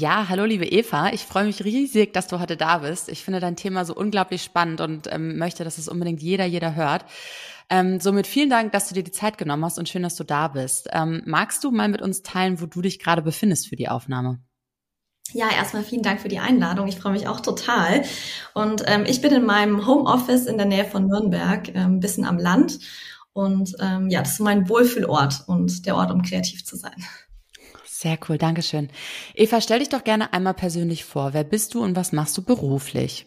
Ja, hallo liebe Eva. Ich freue mich riesig, dass du heute da bist. Ich finde dein Thema so unglaublich spannend und ähm, möchte, dass es unbedingt jeder, jeder hört. Ähm, somit vielen Dank, dass du dir die Zeit genommen hast und schön, dass du da bist. Ähm, magst du mal mit uns teilen, wo du dich gerade befindest für die Aufnahme? Ja, erstmal vielen Dank für die Einladung. Ich freue mich auch total. Und ähm, ich bin in meinem Homeoffice in der Nähe von Nürnberg, ähm, ein bisschen am Land. Und ähm, ja, das ist mein Wohlfühlort und der Ort, um kreativ zu sein. Sehr cool, Dankeschön. Eva, stell dich doch gerne einmal persönlich vor. Wer bist du und was machst du beruflich?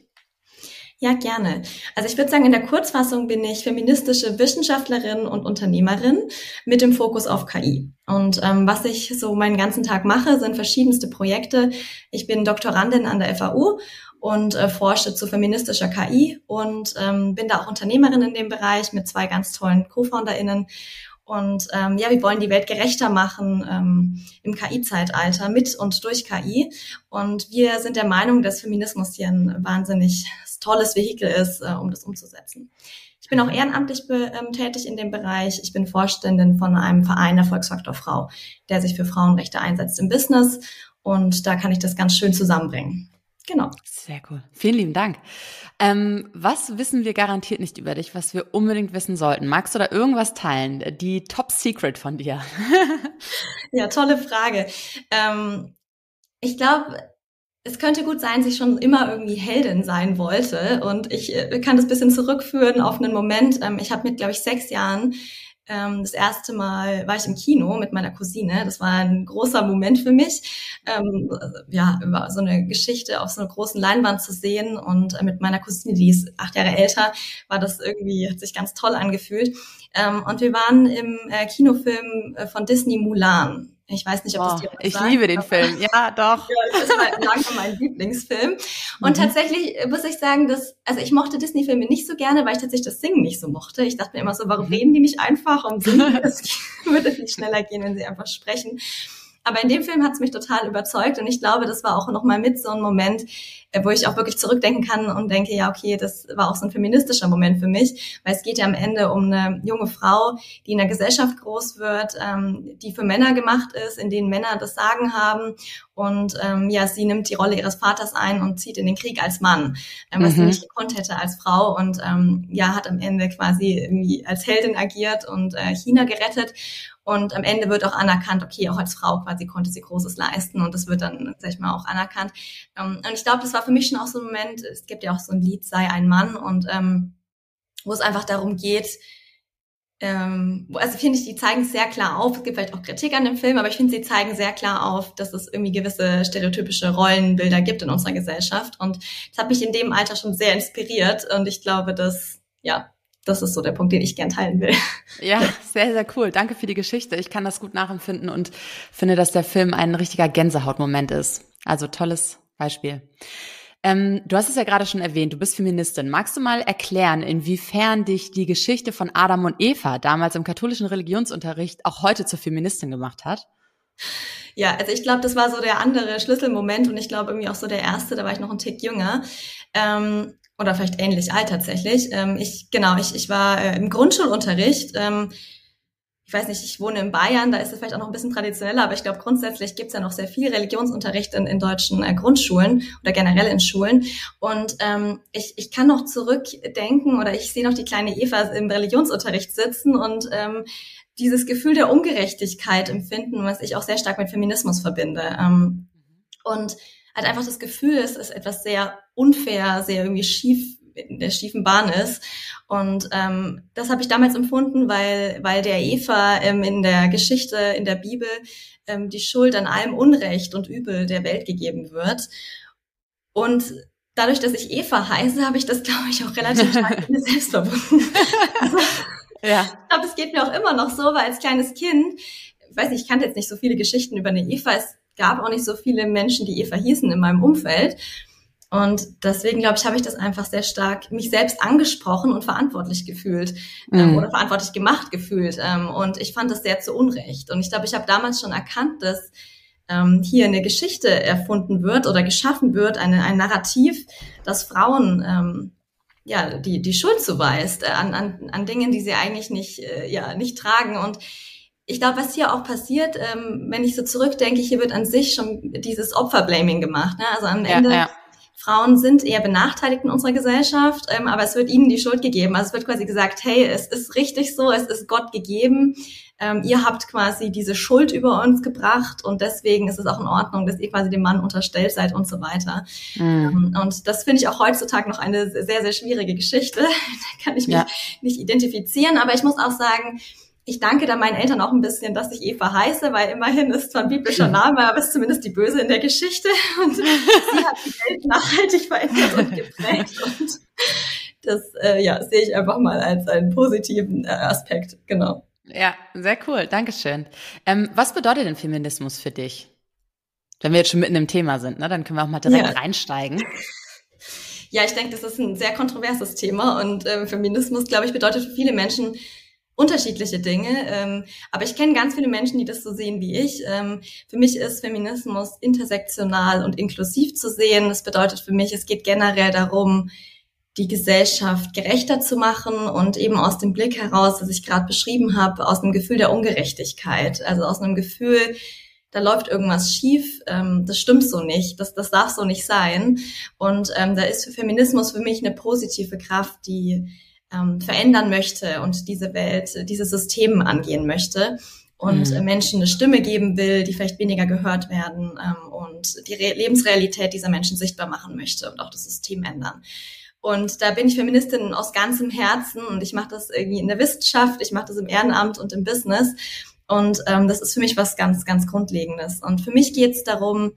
Ja, gerne. Also ich würde sagen, in der Kurzfassung bin ich feministische Wissenschaftlerin und Unternehmerin mit dem Fokus auf KI. Und ähm, was ich so meinen ganzen Tag mache, sind verschiedenste Projekte. Ich bin Doktorandin an der FAU und äh, forsche zu feministischer KI und ähm, bin da auch Unternehmerin in dem Bereich mit zwei ganz tollen Co-FounderInnen und ähm, ja, wir wollen die Welt gerechter machen ähm, im KI-Zeitalter mit und durch KI. Und wir sind der Meinung, dass Feminismus hier ein wahnsinnig tolles Vehikel ist, äh, um das umzusetzen. Ich bin auch ehrenamtlich ähm, tätig in dem Bereich. Ich bin Vorständin von einem Verein Erfolgsfaktor Frau, der sich für Frauenrechte einsetzt im Business. Und da kann ich das ganz schön zusammenbringen. Genau. Sehr cool. Vielen lieben Dank. Ähm, was wissen wir garantiert nicht über dich, was wir unbedingt wissen sollten? Magst du da irgendwas teilen? Die Top Secret von dir? ja, tolle Frage. Ähm, ich glaube, es könnte gut sein, dass ich schon immer irgendwie Heldin sein wollte. Und ich äh, kann das bisschen zurückführen auf einen Moment. Ähm, ich habe mit, glaube ich, sechs Jahren ähm, das erste Mal war ich im Kino mit meiner Cousine. Das war ein großer Moment für mich, ähm, ja, über so eine Geschichte auf so einer großen Leinwand zu sehen. Und äh, mit meiner Cousine, die ist acht Jahre älter, war das irgendwie, hat sich ganz toll angefühlt. Ähm, und wir waren im äh, Kinofilm äh, von Disney Mulan. Ich weiß nicht, ob das dir Ich sagt, liebe den Film, ja, doch. ja, das ist mein, lange mein Lieblingsfilm. Und mhm. tatsächlich muss ich sagen, dass, also ich mochte Disney-Filme nicht so gerne, weil ich tatsächlich das Singen nicht so mochte. Ich dachte mir immer so, warum mhm. reden die nicht einfach und singen? Das würde viel schneller gehen, wenn sie einfach sprechen. Aber in dem Film hat es mich total überzeugt und ich glaube, das war auch nochmal mit so ein Moment, äh, wo ich auch wirklich zurückdenken kann und denke, ja, okay, das war auch so ein feministischer Moment für mich, weil es geht ja am Ende um eine junge Frau, die in der Gesellschaft groß wird, ähm, die für Männer gemacht ist, in denen Männer das Sagen haben. Und ähm, ja, sie nimmt die Rolle ihres Vaters ein und zieht in den Krieg als Mann, ähm, was mhm. sie nicht gekonnt hätte als Frau. Und ähm, ja, hat am Ende quasi irgendwie als Heldin agiert und äh, China gerettet und am Ende wird auch anerkannt, okay, auch als Frau quasi konnte sie Großes leisten und das wird dann, sag ich mal, auch anerkannt. Ähm, und ich glaube, das war für mich schon auch so ein Moment, es gibt ja auch so ein Lied, sei ein Mann und ähm, wo es einfach darum geht, ähm, also finde ich, die zeigen sehr klar auf, es gibt vielleicht auch Kritik an dem Film, aber ich finde, sie zeigen sehr klar auf, dass es irgendwie gewisse stereotypische Rollenbilder gibt in unserer Gesellschaft und das hat mich in dem Alter schon sehr inspiriert und ich glaube, dass, ja, das ist so der Punkt, den ich gern teilen will. Ja, sehr, sehr cool. Danke für die Geschichte. Ich kann das gut nachempfinden und finde, dass der Film ein richtiger Gänsehautmoment ist. Also tolles Beispiel. Ähm, du hast es ja gerade schon erwähnt, du bist Feministin. Magst du mal erklären, inwiefern dich die Geschichte von Adam und Eva damals im katholischen Religionsunterricht auch heute zur Feministin gemacht hat? Ja, also ich glaube, das war so der andere Schlüsselmoment und ich glaube irgendwie auch so der erste, da war ich noch ein Tick jünger. Ähm, oder vielleicht ähnlich alt tatsächlich. Ähm, ich, genau, ich, ich war äh, im Grundschulunterricht. Ähm, ich weiß nicht, ich wohne in Bayern, da ist es vielleicht auch noch ein bisschen traditioneller, aber ich glaube, grundsätzlich gibt es ja noch sehr viel Religionsunterricht in, in deutschen äh, Grundschulen oder generell in Schulen. Und ähm, ich, ich kann noch zurückdenken oder ich sehe noch die kleine Eva im Religionsunterricht sitzen und ähm, dieses Gefühl der Ungerechtigkeit empfinden, was ich auch sehr stark mit Feminismus verbinde. Ähm, und halt einfach das Gefühl, es ist etwas sehr unfair, sehr irgendwie schief in der schiefen Bahn ist. Und ähm, das habe ich damals empfunden, weil, weil der Eva ähm, in der Geschichte, in der Bibel, ähm, die Schuld an allem Unrecht und Übel der Welt gegeben wird. Und dadurch, dass ich Eva heiße, habe ich das, glaube ich, auch relativ stark mit mir selbst verbunden. also, ja. Ich glaube, es geht mir auch immer noch so, weil als kleines Kind, ich weiß nicht, ich kannte jetzt nicht so viele Geschichten über eine Eva. Es gab auch nicht so viele Menschen, die Eva hießen in meinem Umfeld. Und deswegen, glaube ich, habe ich das einfach sehr stark mich selbst angesprochen und verantwortlich gefühlt ähm, mhm. oder verantwortlich gemacht gefühlt. Ähm, und ich fand das sehr zu Unrecht. Und ich glaube, ich habe damals schon erkannt, dass ähm, hier eine Geschichte erfunden wird oder geschaffen wird, eine, ein Narrativ, das Frauen ähm, ja die die Schuld zuweist äh, an, an, an Dingen, die sie eigentlich nicht äh, ja nicht tragen und ich glaube, was hier auch passiert, ähm, wenn ich so zurückdenke, hier wird an sich schon dieses Opferblaming gemacht. Ne? Also am Ende ja. Frauen sind eher benachteiligt in unserer Gesellschaft, ähm, aber es wird ihnen die Schuld gegeben. Also es wird quasi gesagt, hey, es ist richtig so, es ist Gott gegeben. Ähm, ihr habt quasi diese Schuld über uns gebracht und deswegen ist es auch in Ordnung, dass ihr quasi dem Mann unterstellt seid und so weiter. Mhm. Ähm, und das finde ich auch heutzutage noch eine sehr, sehr schwierige Geschichte. da kann ich mich ja. nicht identifizieren, aber ich muss auch sagen, ich danke da meinen Eltern auch ein bisschen, dass ich Eva heiße, weil immerhin ist zwar ein biblischer Name, aber ist zumindest die Böse in der Geschichte und sie hat die Welt nachhaltig verändert und geprägt und das äh, ja, sehe ich einfach mal als einen positiven äh, Aspekt, genau. Ja, sehr cool, Dankeschön. Ähm, was bedeutet denn Feminismus für dich? Wenn wir jetzt schon mitten im Thema sind, ne, dann können wir auch mal direkt ja. reinsteigen. Ja, ich denke, das ist ein sehr kontroverses Thema und äh, Feminismus, glaube ich, bedeutet für viele Menschen unterschiedliche Dinge. Ähm, aber ich kenne ganz viele Menschen, die das so sehen wie ich. Ähm, für mich ist Feminismus intersektional und inklusiv zu sehen. Das bedeutet für mich, es geht generell darum, die Gesellschaft gerechter zu machen und eben aus dem Blick heraus, das ich gerade beschrieben habe, aus einem Gefühl der Ungerechtigkeit, also aus einem Gefühl, da läuft irgendwas schief, ähm, das stimmt so nicht, das, das darf so nicht sein. Und ähm, da ist für Feminismus für mich eine positive Kraft, die ähm, verändern möchte und diese Welt, dieses System angehen möchte und mhm. Menschen eine Stimme geben will, die vielleicht weniger gehört werden ähm, und die Re Lebensrealität dieser Menschen sichtbar machen möchte und auch das System ändern. Und da bin ich Feministin aus ganzem Herzen und ich mache das irgendwie in der Wissenschaft, ich mache das im Ehrenamt und im Business. Und ähm, das ist für mich was ganz, ganz Grundlegendes. Und für mich geht es darum,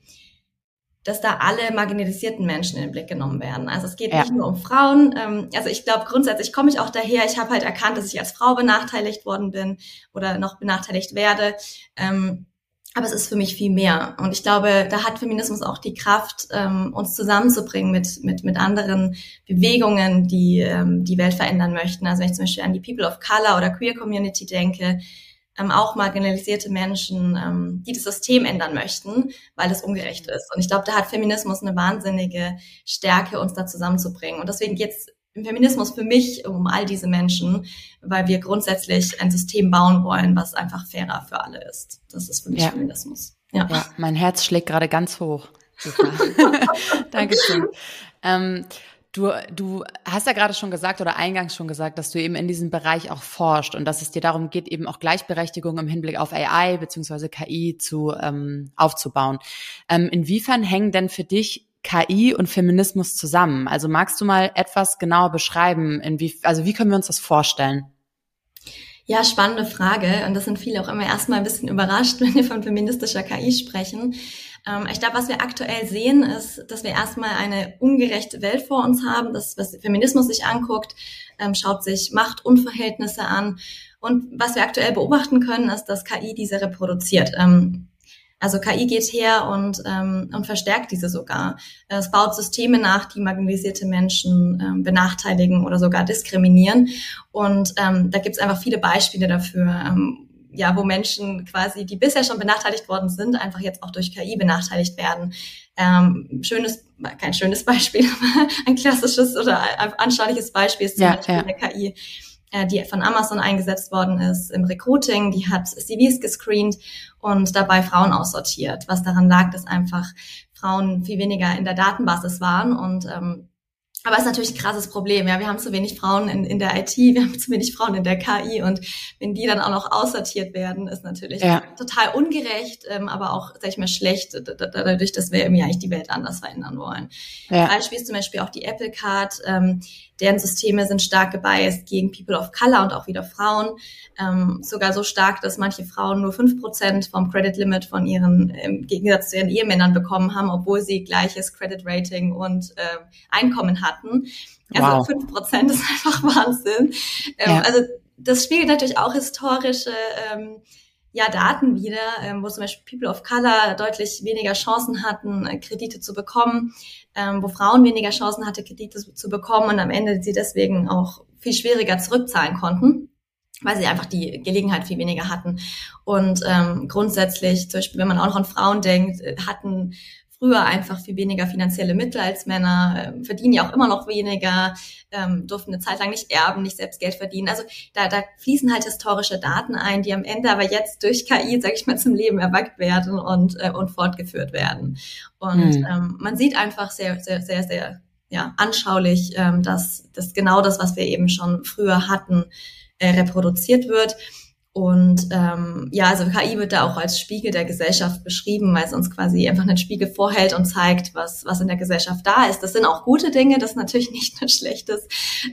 dass da alle marginalisierten Menschen in den Blick genommen werden. Also es geht ja. nicht nur um Frauen. Ähm, also ich glaube, grundsätzlich komme ich auch daher. Ich habe halt erkannt, dass ich als Frau benachteiligt worden bin oder noch benachteiligt werde. Ähm, aber es ist für mich viel mehr. Und ich glaube, da hat Feminismus auch die Kraft, ähm, uns zusammenzubringen mit, mit, mit anderen Bewegungen, die ähm, die Welt verändern möchten. Also wenn ich zum Beispiel an die People of Color oder Queer Community denke, ähm, auch marginalisierte Menschen, ähm, die das System ändern möchten, weil es ungerecht ist. Und ich glaube, da hat Feminismus eine wahnsinnige Stärke, uns da zusammenzubringen. Und deswegen geht es im Feminismus für mich um all diese Menschen, weil wir grundsätzlich ein System bauen wollen, was einfach fairer für alle ist. Das ist für mich ja. Feminismus. Ja. ja, mein Herz schlägt gerade ganz hoch. Dankeschön. Ähm, Du, du hast ja gerade schon gesagt oder eingangs schon gesagt, dass du eben in diesem Bereich auch forscht und dass es dir darum geht, eben auch Gleichberechtigung im Hinblick auf AI beziehungsweise KI zu ähm, aufzubauen. Ähm, inwiefern hängen denn für dich KI und Feminismus zusammen? Also magst du mal etwas genauer beschreiben, inwie, also wie können wir uns das vorstellen? Ja, spannende Frage. Und das sind viele auch immer erstmal ein bisschen überrascht, wenn wir von feministischer KI sprechen. Ähm, ich glaube, was wir aktuell sehen, ist, dass wir erstmal eine ungerechte Welt vor uns haben. Das, was Feminismus sich anguckt, ähm, schaut sich Machtunverhältnisse an. Und was wir aktuell beobachten können, ist, dass KI diese reproduziert. Ähm, also KI geht her und, und verstärkt diese sogar. Es baut Systeme nach, die marginalisierte Menschen benachteiligen oder sogar diskriminieren. Und da gibt es einfach viele Beispiele dafür. Ja, wo Menschen quasi, die bisher schon benachteiligt worden sind, einfach jetzt auch durch KI benachteiligt werden. Ähm, schönes, kein schönes Beispiel, aber ein klassisches oder anschauliches Beispiel ist zum ja, Beispiel ja. eine KI, äh, die von Amazon eingesetzt worden ist im Recruiting. Die hat CVs gescreent und dabei Frauen aussortiert. Was daran lag, dass einfach Frauen viel weniger in der Datenbasis waren und ähm, aber es ist natürlich ein krasses Problem. Ja, wir haben zu wenig Frauen in, in der IT, wir haben zu wenig Frauen in der KI und wenn die dann auch noch aussortiert werden, ist natürlich ja. total ungerecht, ähm, aber auch, sag ich mal, schlecht, dadurch, dass wir irgendwie eigentlich die Welt anders verändern wollen. Ja. Beispiel ist zum Beispiel auch die Apple Card. Ähm, deren Systeme sind stark gebiased gegen People of Color und auch wieder Frauen. Ähm, sogar so stark, dass manche Frauen nur fünf Prozent vom Credit Limit von ihren, im Gegensatz zu ihren Ehemännern bekommen haben, obwohl sie gleiches Credit Rating und äh, Einkommen hatten. Also fünf wow. Prozent ist einfach Wahnsinn. Ähm, ja. Also das spiegelt natürlich auch historische ähm, ja Daten wieder, ähm, wo zum Beispiel People of Color deutlich weniger Chancen hatten, äh, Kredite zu bekommen, ähm, wo Frauen weniger Chancen hatte, Kredite zu, bekommen und am Ende sie deswegen auch viel schwieriger zurückzahlen konnten weil sie einfach die Gelegenheit viel weniger hatten. Und ähm, grundsätzlich, zum Beispiel, wenn man auch noch an Frauen denkt, äh, hatten früher einfach viel weniger finanzielle Mittel als Männer, äh, verdienen ja auch immer noch weniger, ähm, durften eine Zeit lang nicht erben, nicht selbst Geld verdienen. Also da, da fließen halt historische Daten ein, die am Ende aber jetzt durch KI, sage ich mal, zum Leben erweckt werden und, äh, und fortgeführt werden. Und mhm. ähm, man sieht einfach sehr, sehr, sehr, sehr ja, anschaulich, ähm, dass das genau das, was wir eben schon früher hatten, äh, reproduziert wird. Und ähm, ja, also KI wird da auch als Spiegel der Gesellschaft beschrieben, weil es uns quasi einfach einen Spiegel vorhält und zeigt, was, was in der Gesellschaft da ist. Das sind auch gute Dinge, das ist natürlich nicht nur Schlechtes.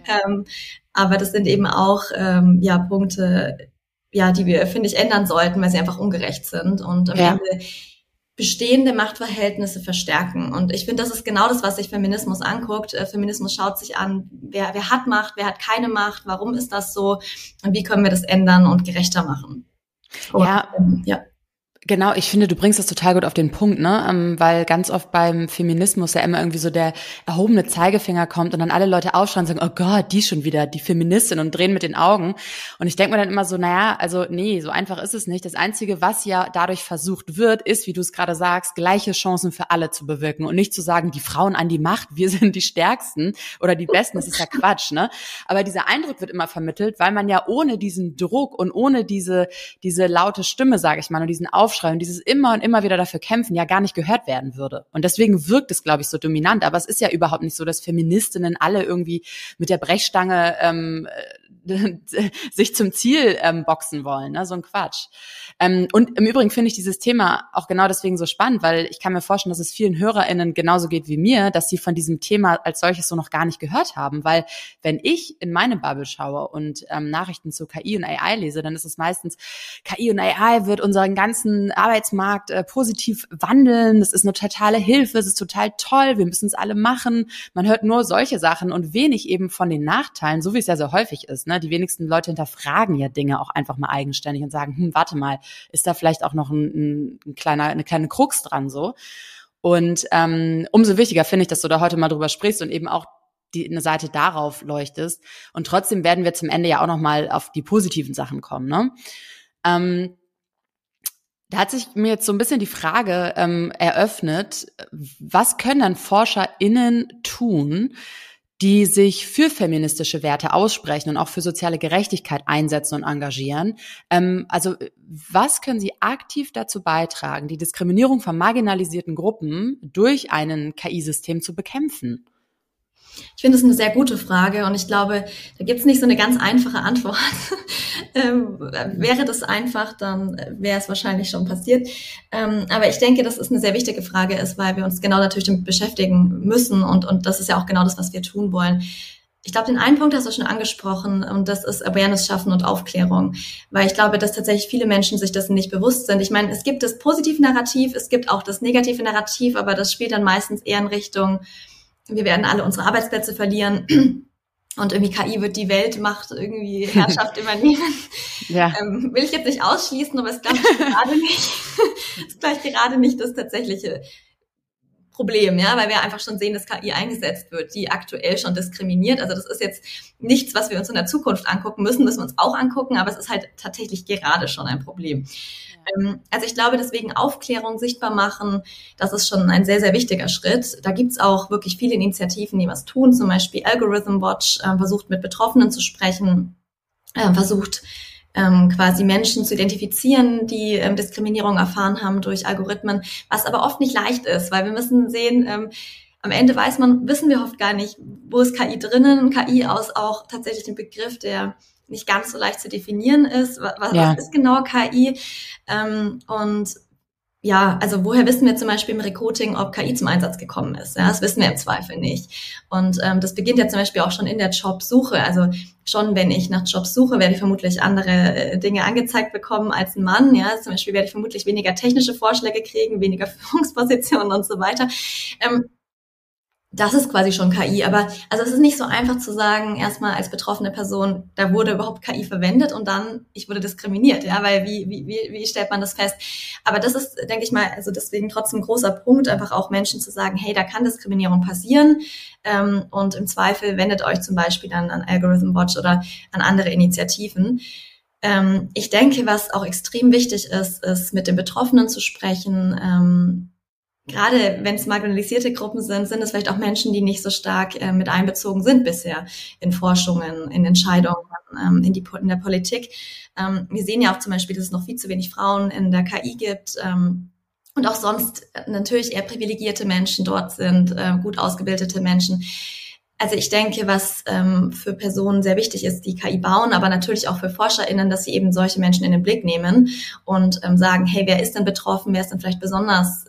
Ja. Ähm, aber das sind eben auch ähm, ja Punkte, ja, die wir, finde ich, ändern sollten, weil sie einfach ungerecht sind. Und am ja. Ende bestehende Machtverhältnisse verstärken. Und ich finde, das ist genau das, was sich Feminismus anguckt. Äh, Feminismus schaut sich an, wer, wer hat Macht, wer hat keine Macht, warum ist das so und wie können wir das ändern und gerechter machen. Und, ja. Ähm, ja. Genau, ich finde, du bringst das total gut auf den Punkt, ne? Ähm, weil ganz oft beim Feminismus ja immer irgendwie so der erhobene Zeigefinger kommt und dann alle Leute aufschreien und sagen, oh Gott, die schon wieder, die Feministin und drehen mit den Augen. Und ich denke mir dann immer so, naja, also nee, so einfach ist es nicht. Das Einzige, was ja dadurch versucht wird, ist, wie du es gerade sagst, gleiche Chancen für alle zu bewirken und nicht zu sagen, die Frauen an die Macht, wir sind die Stärksten oder die Besten, das ist ja Quatsch, ne? Aber dieser Eindruck wird immer vermittelt, weil man ja ohne diesen Druck und ohne diese, diese laute Stimme, sage ich mal, und diesen Aufschrei Aufschrei und dieses immer und immer wieder dafür kämpfen ja gar nicht gehört werden würde. Und deswegen wirkt es, glaube ich, so dominant. Aber es ist ja überhaupt nicht so, dass Feministinnen alle irgendwie mit der Brechstange ähm, sich zum Ziel ähm, boxen wollen. Ne? So ein Quatsch. Ähm, und im Übrigen finde ich dieses Thema auch genau deswegen so spannend, weil ich kann mir vorstellen, dass es vielen HörerInnen genauso geht wie mir, dass sie von diesem Thema als solches so noch gar nicht gehört haben. Weil wenn ich in meine Bubble schaue und ähm, Nachrichten zu KI und AI lese, dann ist es meistens, KI und AI wird unseren ganzen Arbeitsmarkt äh, positiv wandeln. Das ist eine totale Hilfe, es ist total toll, wir müssen es alle machen. Man hört nur solche Sachen und wenig eben von den Nachteilen, so wie es ja so häufig ist. Ne? Die wenigsten Leute hinterfragen ja Dinge auch einfach mal eigenständig und sagen, hm, warte mal, ist da vielleicht auch noch ein, ein kleiner, eine kleine Krux dran so. Und ähm, umso wichtiger finde ich, dass du da heute mal drüber sprichst und eben auch die eine Seite darauf leuchtest. Und trotzdem werden wir zum Ende ja auch noch mal auf die positiven Sachen kommen. Ne? Ähm, da hat sich mir jetzt so ein bisschen die Frage ähm, eröffnet, was können dann ForscherInnen tun, die sich für feministische Werte aussprechen und auch für soziale Gerechtigkeit einsetzen und engagieren. Ähm, also was können sie aktiv dazu beitragen, die Diskriminierung von marginalisierten Gruppen durch ein KI-System zu bekämpfen? Ich finde es eine sehr gute Frage und ich glaube, da gibt es nicht so eine ganz einfache Antwort. ähm, wäre das einfach, dann wäre es wahrscheinlich schon passiert. Ähm, aber ich denke, dass es eine sehr wichtige Frage ist, weil wir uns genau natürlich damit beschäftigen müssen und, und das ist ja auch genau das, was wir tun wollen. Ich glaube, den einen Punkt hast du schon angesprochen und das ist Awareness schaffen und Aufklärung, weil ich glaube, dass tatsächlich viele Menschen sich dessen nicht bewusst sind. Ich meine, es gibt das positive Narrativ, es gibt auch das negative Narrativ, aber das spielt dann meistens eher in Richtung, wir werden alle unsere Arbeitsplätze verlieren. Und irgendwie KI wird die Weltmacht irgendwie Herrschaft übernehmen. Ja. Ähm, will ich jetzt nicht ausschließen, aber es glaube ich gerade nicht. ist gleich gerade nicht das tatsächliche Problem, ja, weil wir einfach schon sehen, dass KI eingesetzt wird, die aktuell schon diskriminiert. Also das ist jetzt nichts, was wir uns in der Zukunft angucken müssen, müssen wir uns auch angucken, aber es ist halt tatsächlich gerade schon ein Problem. Ähm, also ich glaube, deswegen Aufklärung sichtbar machen, das ist schon ein sehr, sehr wichtiger Schritt. Da gibt's auch wirklich viele Initiativen, die was tun. Zum Beispiel Algorithm Watch äh, versucht mit Betroffenen zu sprechen, äh, versucht ähm, quasi Menschen zu identifizieren, die ähm, Diskriminierung erfahren haben durch Algorithmen, was aber oft nicht leicht ist, weil wir müssen sehen, ähm, am Ende weiß man, wissen wir oft gar nicht, wo ist KI drinnen. KI aus auch tatsächlich ein Begriff, der nicht ganz so leicht zu definieren ist. Was, ja. was ist genau KI? Ähm, und ja, also woher wissen wir zum Beispiel im Recruiting, ob KI zum Einsatz gekommen ist? Ja, das wissen wir im Zweifel nicht. Und ähm, das beginnt ja zum Beispiel auch schon in der Jobsuche. Also schon, wenn ich nach Jobs suche, werde ich vermutlich andere äh, Dinge angezeigt bekommen als ein Mann. Ja, zum Beispiel werde ich vermutlich weniger technische Vorschläge kriegen, weniger Führungspositionen und so weiter. Ähm, das ist quasi schon KI. Aber also es ist nicht so einfach zu sagen, erstmal als betroffene Person, da wurde überhaupt KI verwendet und dann ich wurde diskriminiert, ja, weil wie, wie, wie, wie stellt man das fest? Aber das ist, denke ich mal, also deswegen trotzdem großer Punkt, einfach auch Menschen zu sagen, hey, da kann Diskriminierung passieren. Ähm, und im Zweifel wendet euch zum Beispiel dann an Algorithm Watch oder an andere Initiativen. Ähm, ich denke, was auch extrem wichtig ist, ist mit den Betroffenen zu sprechen. Gerade wenn es marginalisierte Gruppen sind, sind es vielleicht auch Menschen, die nicht so stark äh, mit einbezogen sind bisher in Forschungen, in Entscheidungen, ähm, in, die, in der Politik. Ähm, wir sehen ja auch zum Beispiel, dass es noch viel zu wenig Frauen in der KI gibt. Ähm, und auch sonst natürlich eher privilegierte Menschen dort sind, äh, gut ausgebildete Menschen. Also ich denke, was ähm, für Personen sehr wichtig ist, die KI bauen, aber natürlich auch für ForscherInnen, dass sie eben solche Menschen in den Blick nehmen und ähm, sagen, hey, wer ist denn betroffen, wer ist denn vielleicht besonders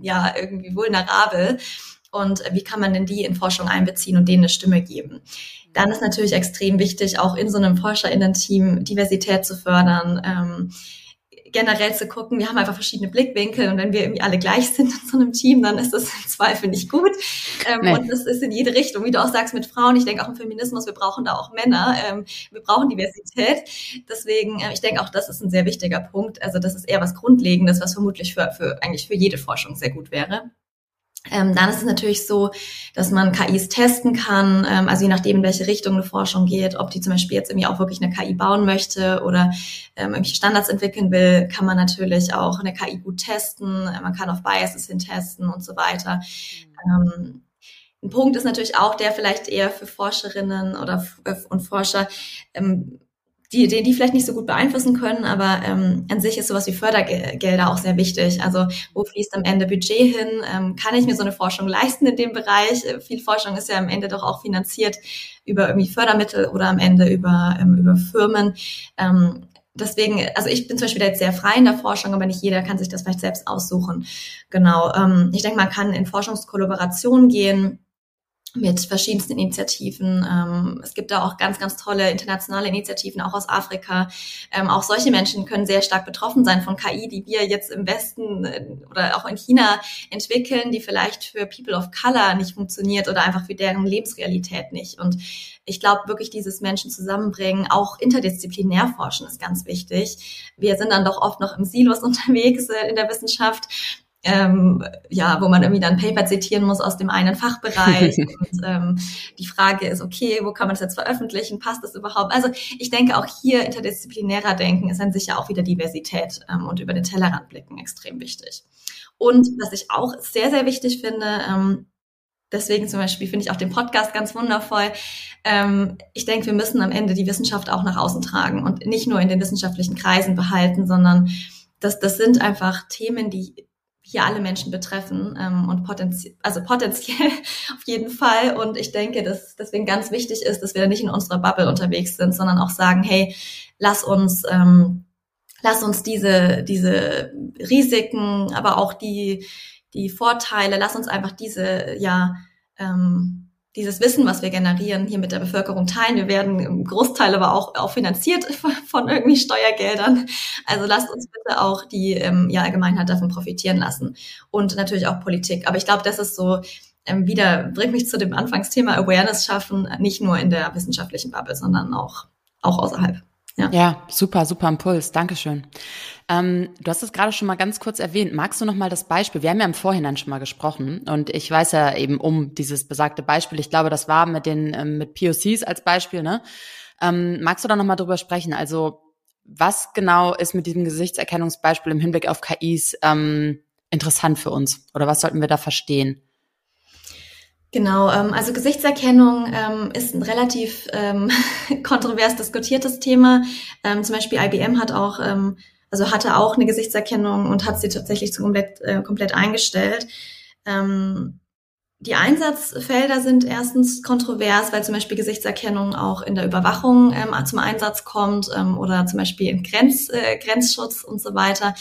ja irgendwie vulnerabel und wie kann man denn die in Forschung einbeziehen und denen eine Stimme geben. Dann ist natürlich extrem wichtig, auch in so einem ForscherInnen-Team Diversität zu fördern, ähm, generell zu gucken, wir haben einfach verschiedene Blickwinkel und wenn wir irgendwie alle gleich sind in so einem Team, dann ist das im Zweifel nicht gut. Ähm, nee. Und das ist in jede Richtung, wie du auch sagst, mit Frauen. Ich denke auch im Feminismus, wir brauchen da auch Männer. Ähm, wir brauchen Diversität. Deswegen, äh, ich denke auch, das ist ein sehr wichtiger Punkt. Also das ist eher was Grundlegendes, was vermutlich für, für eigentlich für jede Forschung sehr gut wäre. Ähm, dann ist es natürlich so, dass man KIs testen kann, ähm, also je nachdem, in welche Richtung eine Forschung geht, ob die zum Beispiel jetzt irgendwie auch wirklich eine KI bauen möchte oder ähm, irgendwelche Standards entwickeln will, kann man natürlich auch eine KI gut testen, äh, man kann auf Biases hin testen und so weiter. Mhm. ein Punkt ist natürlich auch, der vielleicht eher für Forscherinnen oder äh, und Forscher ähm, die, die, die vielleicht nicht so gut beeinflussen können, aber ähm, an sich ist sowas wie Fördergelder auch sehr wichtig. Also wo fließt am Ende Budget hin? Ähm, kann ich mir so eine Forschung leisten in dem Bereich? Äh, viel Forschung ist ja am Ende doch auch finanziert über irgendwie Fördermittel oder am Ende über, ähm, über Firmen. Ähm, deswegen, also ich bin zum Beispiel jetzt sehr frei in der Forschung, aber nicht jeder kann sich das vielleicht selbst aussuchen. Genau. Ähm, ich denke, man kann in Forschungskollaboration gehen mit verschiedensten Initiativen. Ähm, es gibt da auch ganz, ganz tolle internationale Initiativen, auch aus Afrika. Ähm, auch solche Menschen können sehr stark betroffen sein von KI, die wir jetzt im Westen äh, oder auch in China entwickeln, die vielleicht für People of Color nicht funktioniert oder einfach für deren Lebensrealität nicht. Und ich glaube wirklich, dieses Menschen zusammenbringen, auch interdisziplinär forschen ist ganz wichtig. Wir sind dann doch oft noch im Silos unterwegs äh, in der Wissenschaft ähm, ja, wo man irgendwie dann Paper zitieren muss aus dem einen Fachbereich. und ähm, die Frage ist, okay, wo kann man das jetzt veröffentlichen? Passt das überhaupt? Also ich denke auch hier interdisziplinärer Denken ist dann sicher auch wieder Diversität ähm, und über den Tellerrand blicken extrem wichtig. Und was ich auch sehr, sehr wichtig finde, ähm, deswegen zum Beispiel finde ich auch den Podcast ganz wundervoll. Ähm, ich denke, wir müssen am Ende die Wissenschaft auch nach außen tragen und nicht nur in den wissenschaftlichen Kreisen behalten, sondern das, das sind einfach Themen, die hier alle Menschen betreffen ähm, und potenziell, also potenziell auf jeden Fall. Und ich denke, dass deswegen ganz wichtig ist, dass wir nicht in unserer Bubble unterwegs sind, sondern auch sagen, hey, lass uns, ähm, lass uns diese, diese Risiken, aber auch die, die Vorteile, lass uns einfach diese, ja, ähm, dieses Wissen, was wir generieren, hier mit der Bevölkerung teilen. Wir werden im Großteil aber auch, auch finanziert von irgendwie Steuergeldern. Also lasst uns bitte auch die ähm, ja, Allgemeinheit davon profitieren lassen. Und natürlich auch Politik. Aber ich glaube, das ist so ähm, wieder, bringt mich zu dem Anfangsthema Awareness schaffen, nicht nur in der wissenschaftlichen Bubble, sondern auch, auch außerhalb. Ja. ja, super, super Impuls. Dankeschön. Ähm, du hast es gerade schon mal ganz kurz erwähnt. Magst du noch mal das Beispiel? Wir haben ja im Vorhinein schon mal gesprochen und ich weiß ja eben um dieses besagte Beispiel. Ich glaube, das war mit den ähm, mit POCs als Beispiel. Ne? Ähm, magst du da noch mal drüber sprechen? Also was genau ist mit diesem Gesichtserkennungsbeispiel im Hinblick auf KIs ähm, interessant für uns? Oder was sollten wir da verstehen? Genau, ähm, also Gesichtserkennung ähm, ist ein relativ ähm, kontrovers diskutiertes Thema. Ähm, zum Beispiel IBM hat auch, ähm, also hatte auch eine Gesichtserkennung und hat sie tatsächlich zu komplett, äh, komplett eingestellt. Ähm, die Einsatzfelder sind erstens kontrovers, weil zum Beispiel Gesichtserkennung auch in der Überwachung ähm, zum Einsatz kommt ähm, oder zum Beispiel im Grenz, äh, Grenzschutz und so weiter.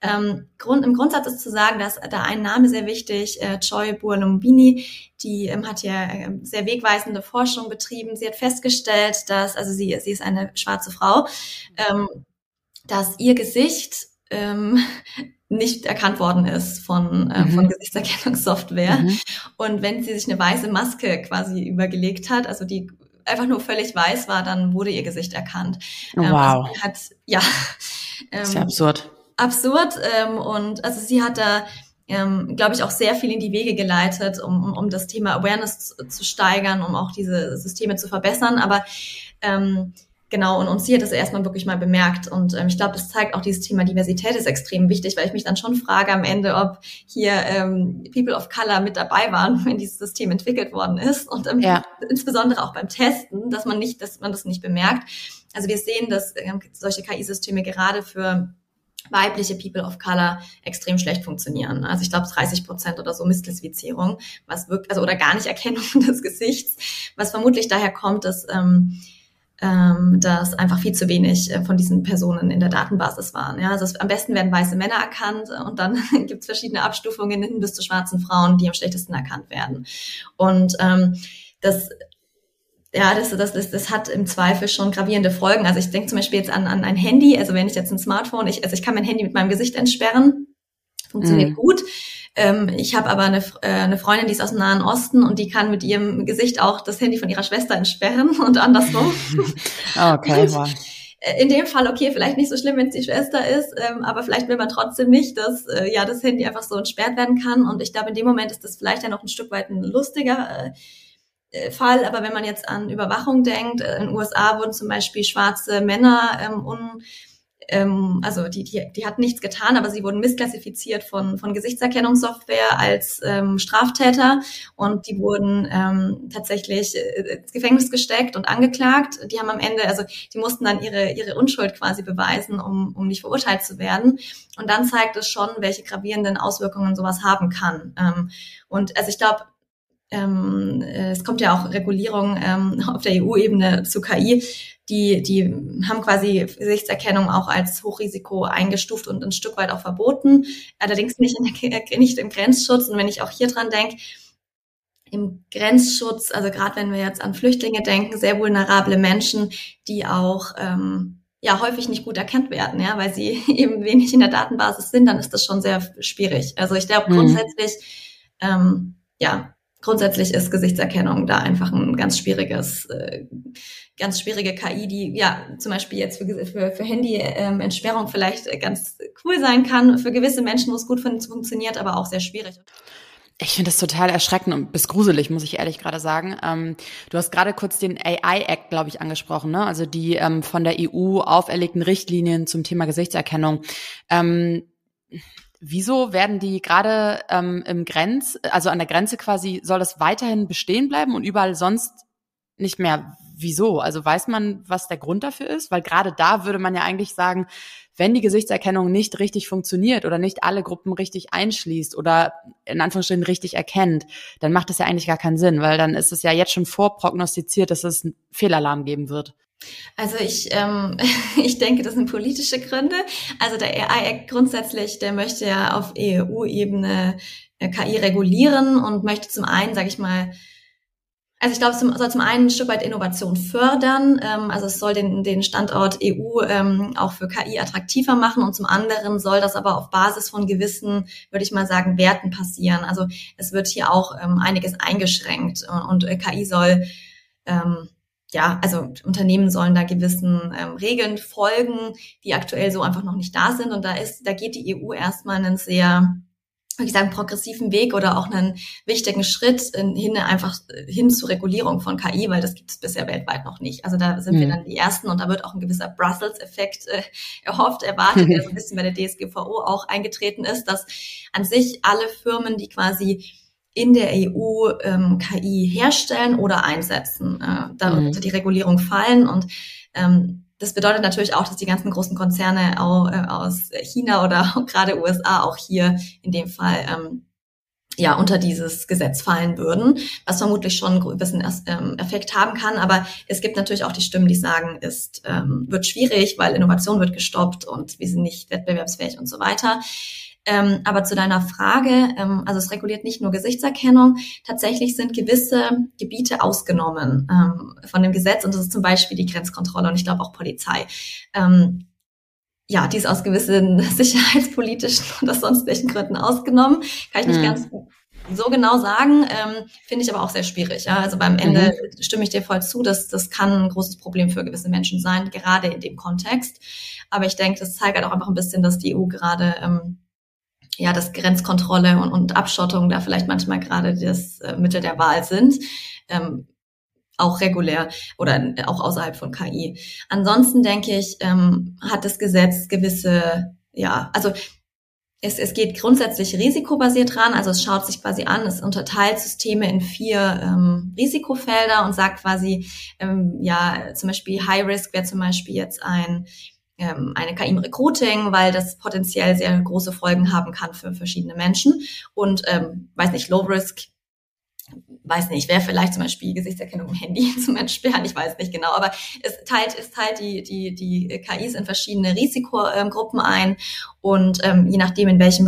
Ähm, Grund, Im Grundsatz ist zu sagen, dass da ein Name sehr wichtig, äh, Choi Buolumbini, die ähm, hat ja äh, sehr wegweisende Forschung betrieben. Sie hat festgestellt, dass, also sie, sie ist eine schwarze Frau, ähm, dass ihr Gesicht ähm, nicht erkannt worden ist von, äh, mhm. von Gesichtserkennungssoftware. Mhm. Und wenn sie sich eine weiße Maske quasi übergelegt hat, also die einfach nur völlig weiß war, dann wurde ihr Gesicht erkannt. Oh, ähm, wow. Also hat, ja. Ähm, ist ja absurd. Absurd. Ähm, und also sie hat da ähm, glaube ich, auch sehr viel in die Wege geleitet, um, um, um das Thema Awareness zu, zu steigern, um auch diese Systeme zu verbessern. Aber ähm, Genau, und, und sie hat das erstmal wirklich mal bemerkt. Und ähm, ich glaube, das zeigt auch dieses Thema Diversität ist extrem wichtig, weil ich mich dann schon frage am Ende, ob hier ähm, People of Color mit dabei waren, wenn dieses System entwickelt worden ist. Und ähm, ja. insbesondere auch beim Testen, dass man nicht, dass man das nicht bemerkt. Also wir sehen, dass ähm, solche KI-Systeme gerade für weibliche People of Color extrem schlecht funktionieren. Also ich glaube 30 Prozent oder so Missklassifizierung, was wirklich, also oder gar nicht Erkennung des Gesichts, was vermutlich daher kommt, dass ähm, ähm, dass einfach viel zu wenig äh, von diesen Personen in der Datenbasis waren. Ja, also es, am besten werden weiße Männer erkannt und dann gibt es verschiedene Abstufungen hin bis zu schwarzen Frauen, die am schlechtesten erkannt werden. Und ähm, das ja, das, das, das, das hat im Zweifel schon gravierende Folgen. Also ich denke zum Beispiel jetzt an, an ein Handy, also wenn ich jetzt ein Smartphone, ich, also ich kann mein Handy mit meinem Gesicht entsperren, funktioniert mhm. gut. Ähm, ich habe aber eine, äh, eine Freundin, die ist aus dem Nahen Osten und die kann mit ihrem Gesicht auch das Handy von ihrer Schwester entsperren und andersrum. Ah, okay, wow. Äh, in dem Fall, okay, vielleicht nicht so schlimm, wenn es die Schwester ist, ähm, aber vielleicht will man trotzdem nicht, dass äh, ja das Handy einfach so entsperrt werden kann. Und ich glaube, in dem Moment ist das vielleicht ja noch ein Stück weit ein lustiger äh, äh Fall. Aber wenn man jetzt an Überwachung denkt, äh, in den USA wurden zum Beispiel schwarze Männer ähm, un ähm, also die, die, die hat nichts getan, aber sie wurden missklassifiziert von, von Gesichtserkennungssoftware als ähm, Straftäter und die wurden ähm, tatsächlich äh, ins Gefängnis gesteckt und angeklagt. Die haben am Ende, also die mussten dann ihre, ihre Unschuld quasi beweisen, um, um nicht verurteilt zu werden. Und dann zeigt es schon, welche gravierenden Auswirkungen sowas haben kann. Ähm, und also ich glaube, ähm, es kommt ja auch Regulierung ähm, auf der EU-Ebene zu KI die, die haben quasi Gesichtserkennung auch als Hochrisiko eingestuft und ein Stück weit auch verboten. Allerdings nicht, in der, nicht im Grenzschutz. Und wenn ich auch hier dran denke, im Grenzschutz, also gerade wenn wir jetzt an Flüchtlinge denken, sehr vulnerable Menschen, die auch ähm, ja häufig nicht gut erkannt werden, ja, weil sie eben wenig in der Datenbasis sind, dann ist das schon sehr schwierig. Also ich glaube mhm. grundsätzlich, ähm, ja, grundsätzlich ist Gesichtserkennung da einfach ein ganz schwieriges, äh, ganz schwierige KI, die ja zum Beispiel jetzt für, für, für Handy-Entsperrung ähm, vielleicht ganz cool sein kann. Für gewisse Menschen, wo es gut funktioniert, aber auch sehr schwierig. Ich finde das total erschreckend und bis gruselig, muss ich ehrlich gerade sagen. Ähm, du hast gerade kurz den AI-Act, glaube ich, angesprochen, ne? Also die ähm, von der EU auferlegten Richtlinien zum Thema Gesichtserkennung. Wieso werden die gerade ähm, im Grenz, also an der Grenze quasi, soll das weiterhin bestehen bleiben und überall sonst nicht mehr? Wieso? Also weiß man, was der Grund dafür ist? Weil gerade da würde man ja eigentlich sagen, wenn die Gesichtserkennung nicht richtig funktioniert oder nicht alle Gruppen richtig einschließt oder in Anführungsstrichen richtig erkennt, dann macht das ja eigentlich gar keinen Sinn, weil dann ist es ja jetzt schon vorprognostiziert, dass es einen Fehlalarm geben wird. Also ich, ähm, ich denke, das sind politische Gründe. Also der AI-Act grundsätzlich, der möchte ja auf EU-Ebene äh, KI regulieren und möchte zum einen, sage ich mal, also ich glaube, es soll zum einen ein Stück weit Innovation fördern. Ähm, also es soll den, den Standort EU ähm, auch für KI attraktiver machen und zum anderen soll das aber auf Basis von gewissen, würde ich mal sagen, Werten passieren. Also es wird hier auch ähm, einiges eingeschränkt und, und KI soll ähm, ja, also Unternehmen sollen da gewissen ähm, Regeln folgen, die aktuell so einfach noch nicht da sind. Und da ist, da geht die EU erstmal einen sehr, würde ich sagen, progressiven Weg oder auch einen wichtigen Schritt in, hin einfach hin zur Regulierung von KI, weil das gibt es bisher weltweit noch nicht. Also da sind mhm. wir dann die Ersten und da wird auch ein gewisser Brussels-Effekt äh, erhofft, erwartet, der so ein bisschen bei der DSGVO auch eingetreten ist, dass an sich alle Firmen, die quasi in der EU ähm, KI herstellen oder einsetzen. Äh, da mhm. die Regulierung fallen und ähm, das bedeutet natürlich auch, dass die ganzen großen Konzerne auch, äh, aus China oder auch gerade USA auch hier in dem Fall ähm, ja unter dieses Gesetz fallen würden, was vermutlich schon einen gewissen ähm, Effekt haben kann. Aber es gibt natürlich auch die Stimmen, die sagen, ist ähm, wird schwierig, weil Innovation wird gestoppt und wir sind nicht wettbewerbsfähig und so weiter. Ähm, aber zu deiner Frage, ähm, also es reguliert nicht nur Gesichtserkennung, tatsächlich sind gewisse Gebiete ausgenommen ähm, von dem Gesetz und das ist zum Beispiel die Grenzkontrolle und ich glaube auch Polizei. Ähm, ja, die ist aus gewissen sicherheitspolitischen oder sonst welchen Gründen ausgenommen. Kann ich nicht mhm. ganz so genau sagen, ähm, finde ich aber auch sehr schwierig. Ja? Also beim Ende mhm. stimme ich dir voll zu, dass das kann ein großes Problem für gewisse Menschen sein, gerade in dem Kontext. Aber ich denke, das zeigt halt auch einfach ein bisschen, dass die EU gerade ähm, ja, dass Grenzkontrolle und, und Abschottung da vielleicht manchmal gerade das äh, Mittel der Wahl sind. Ähm, auch regulär oder auch außerhalb von KI. Ansonsten denke ich, ähm, hat das Gesetz gewisse, ja, also es, es geht grundsätzlich risikobasiert ran, also es schaut sich quasi an, es unterteilt Systeme in vier ähm, Risikofelder und sagt quasi, ähm, ja, zum Beispiel High Risk wäre zum Beispiel jetzt ein ähm, eine KI im Recruiting, weil das potenziell sehr große Folgen haben kann für verschiedene Menschen. Und ähm, weiß nicht, Low Risk weiß nicht, wer vielleicht zum Beispiel Gesichtserkennung im Handy zum hat, ich weiß nicht genau, aber es teilt, es teilt die, die, die KIs in verschiedene Risikogruppen ein und ähm, je nachdem, in welchem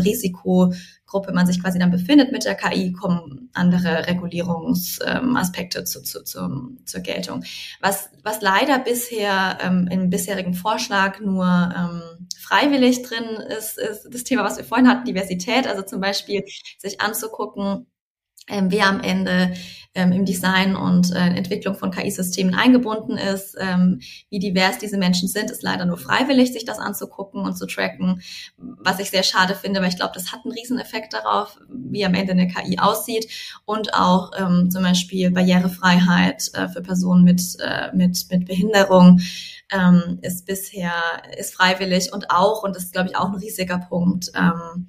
Risikogruppe man sich quasi dann befindet mit der KI, kommen andere Regulierungsaspekte ähm, zu, zu, zu, zur Geltung. Was, was leider bisher ähm, im bisherigen Vorschlag nur ähm, freiwillig drin ist, ist das Thema, was wir vorhin hatten, Diversität, also zum Beispiel sich anzugucken, ähm, wer am Ende ähm, im Design und äh, Entwicklung von KI-Systemen eingebunden ist, ähm, wie divers diese Menschen sind, ist leider nur freiwillig, sich das anzugucken und zu tracken, was ich sehr schade finde, weil ich glaube, das hat einen Rieseneffekt darauf, wie am Ende eine KI aussieht und auch ähm, zum Beispiel Barrierefreiheit äh, für Personen mit, äh, mit, mit Behinderung ähm, ist bisher ist freiwillig und auch, und das ist, glaube ich, auch ein riesiger Punkt, ähm,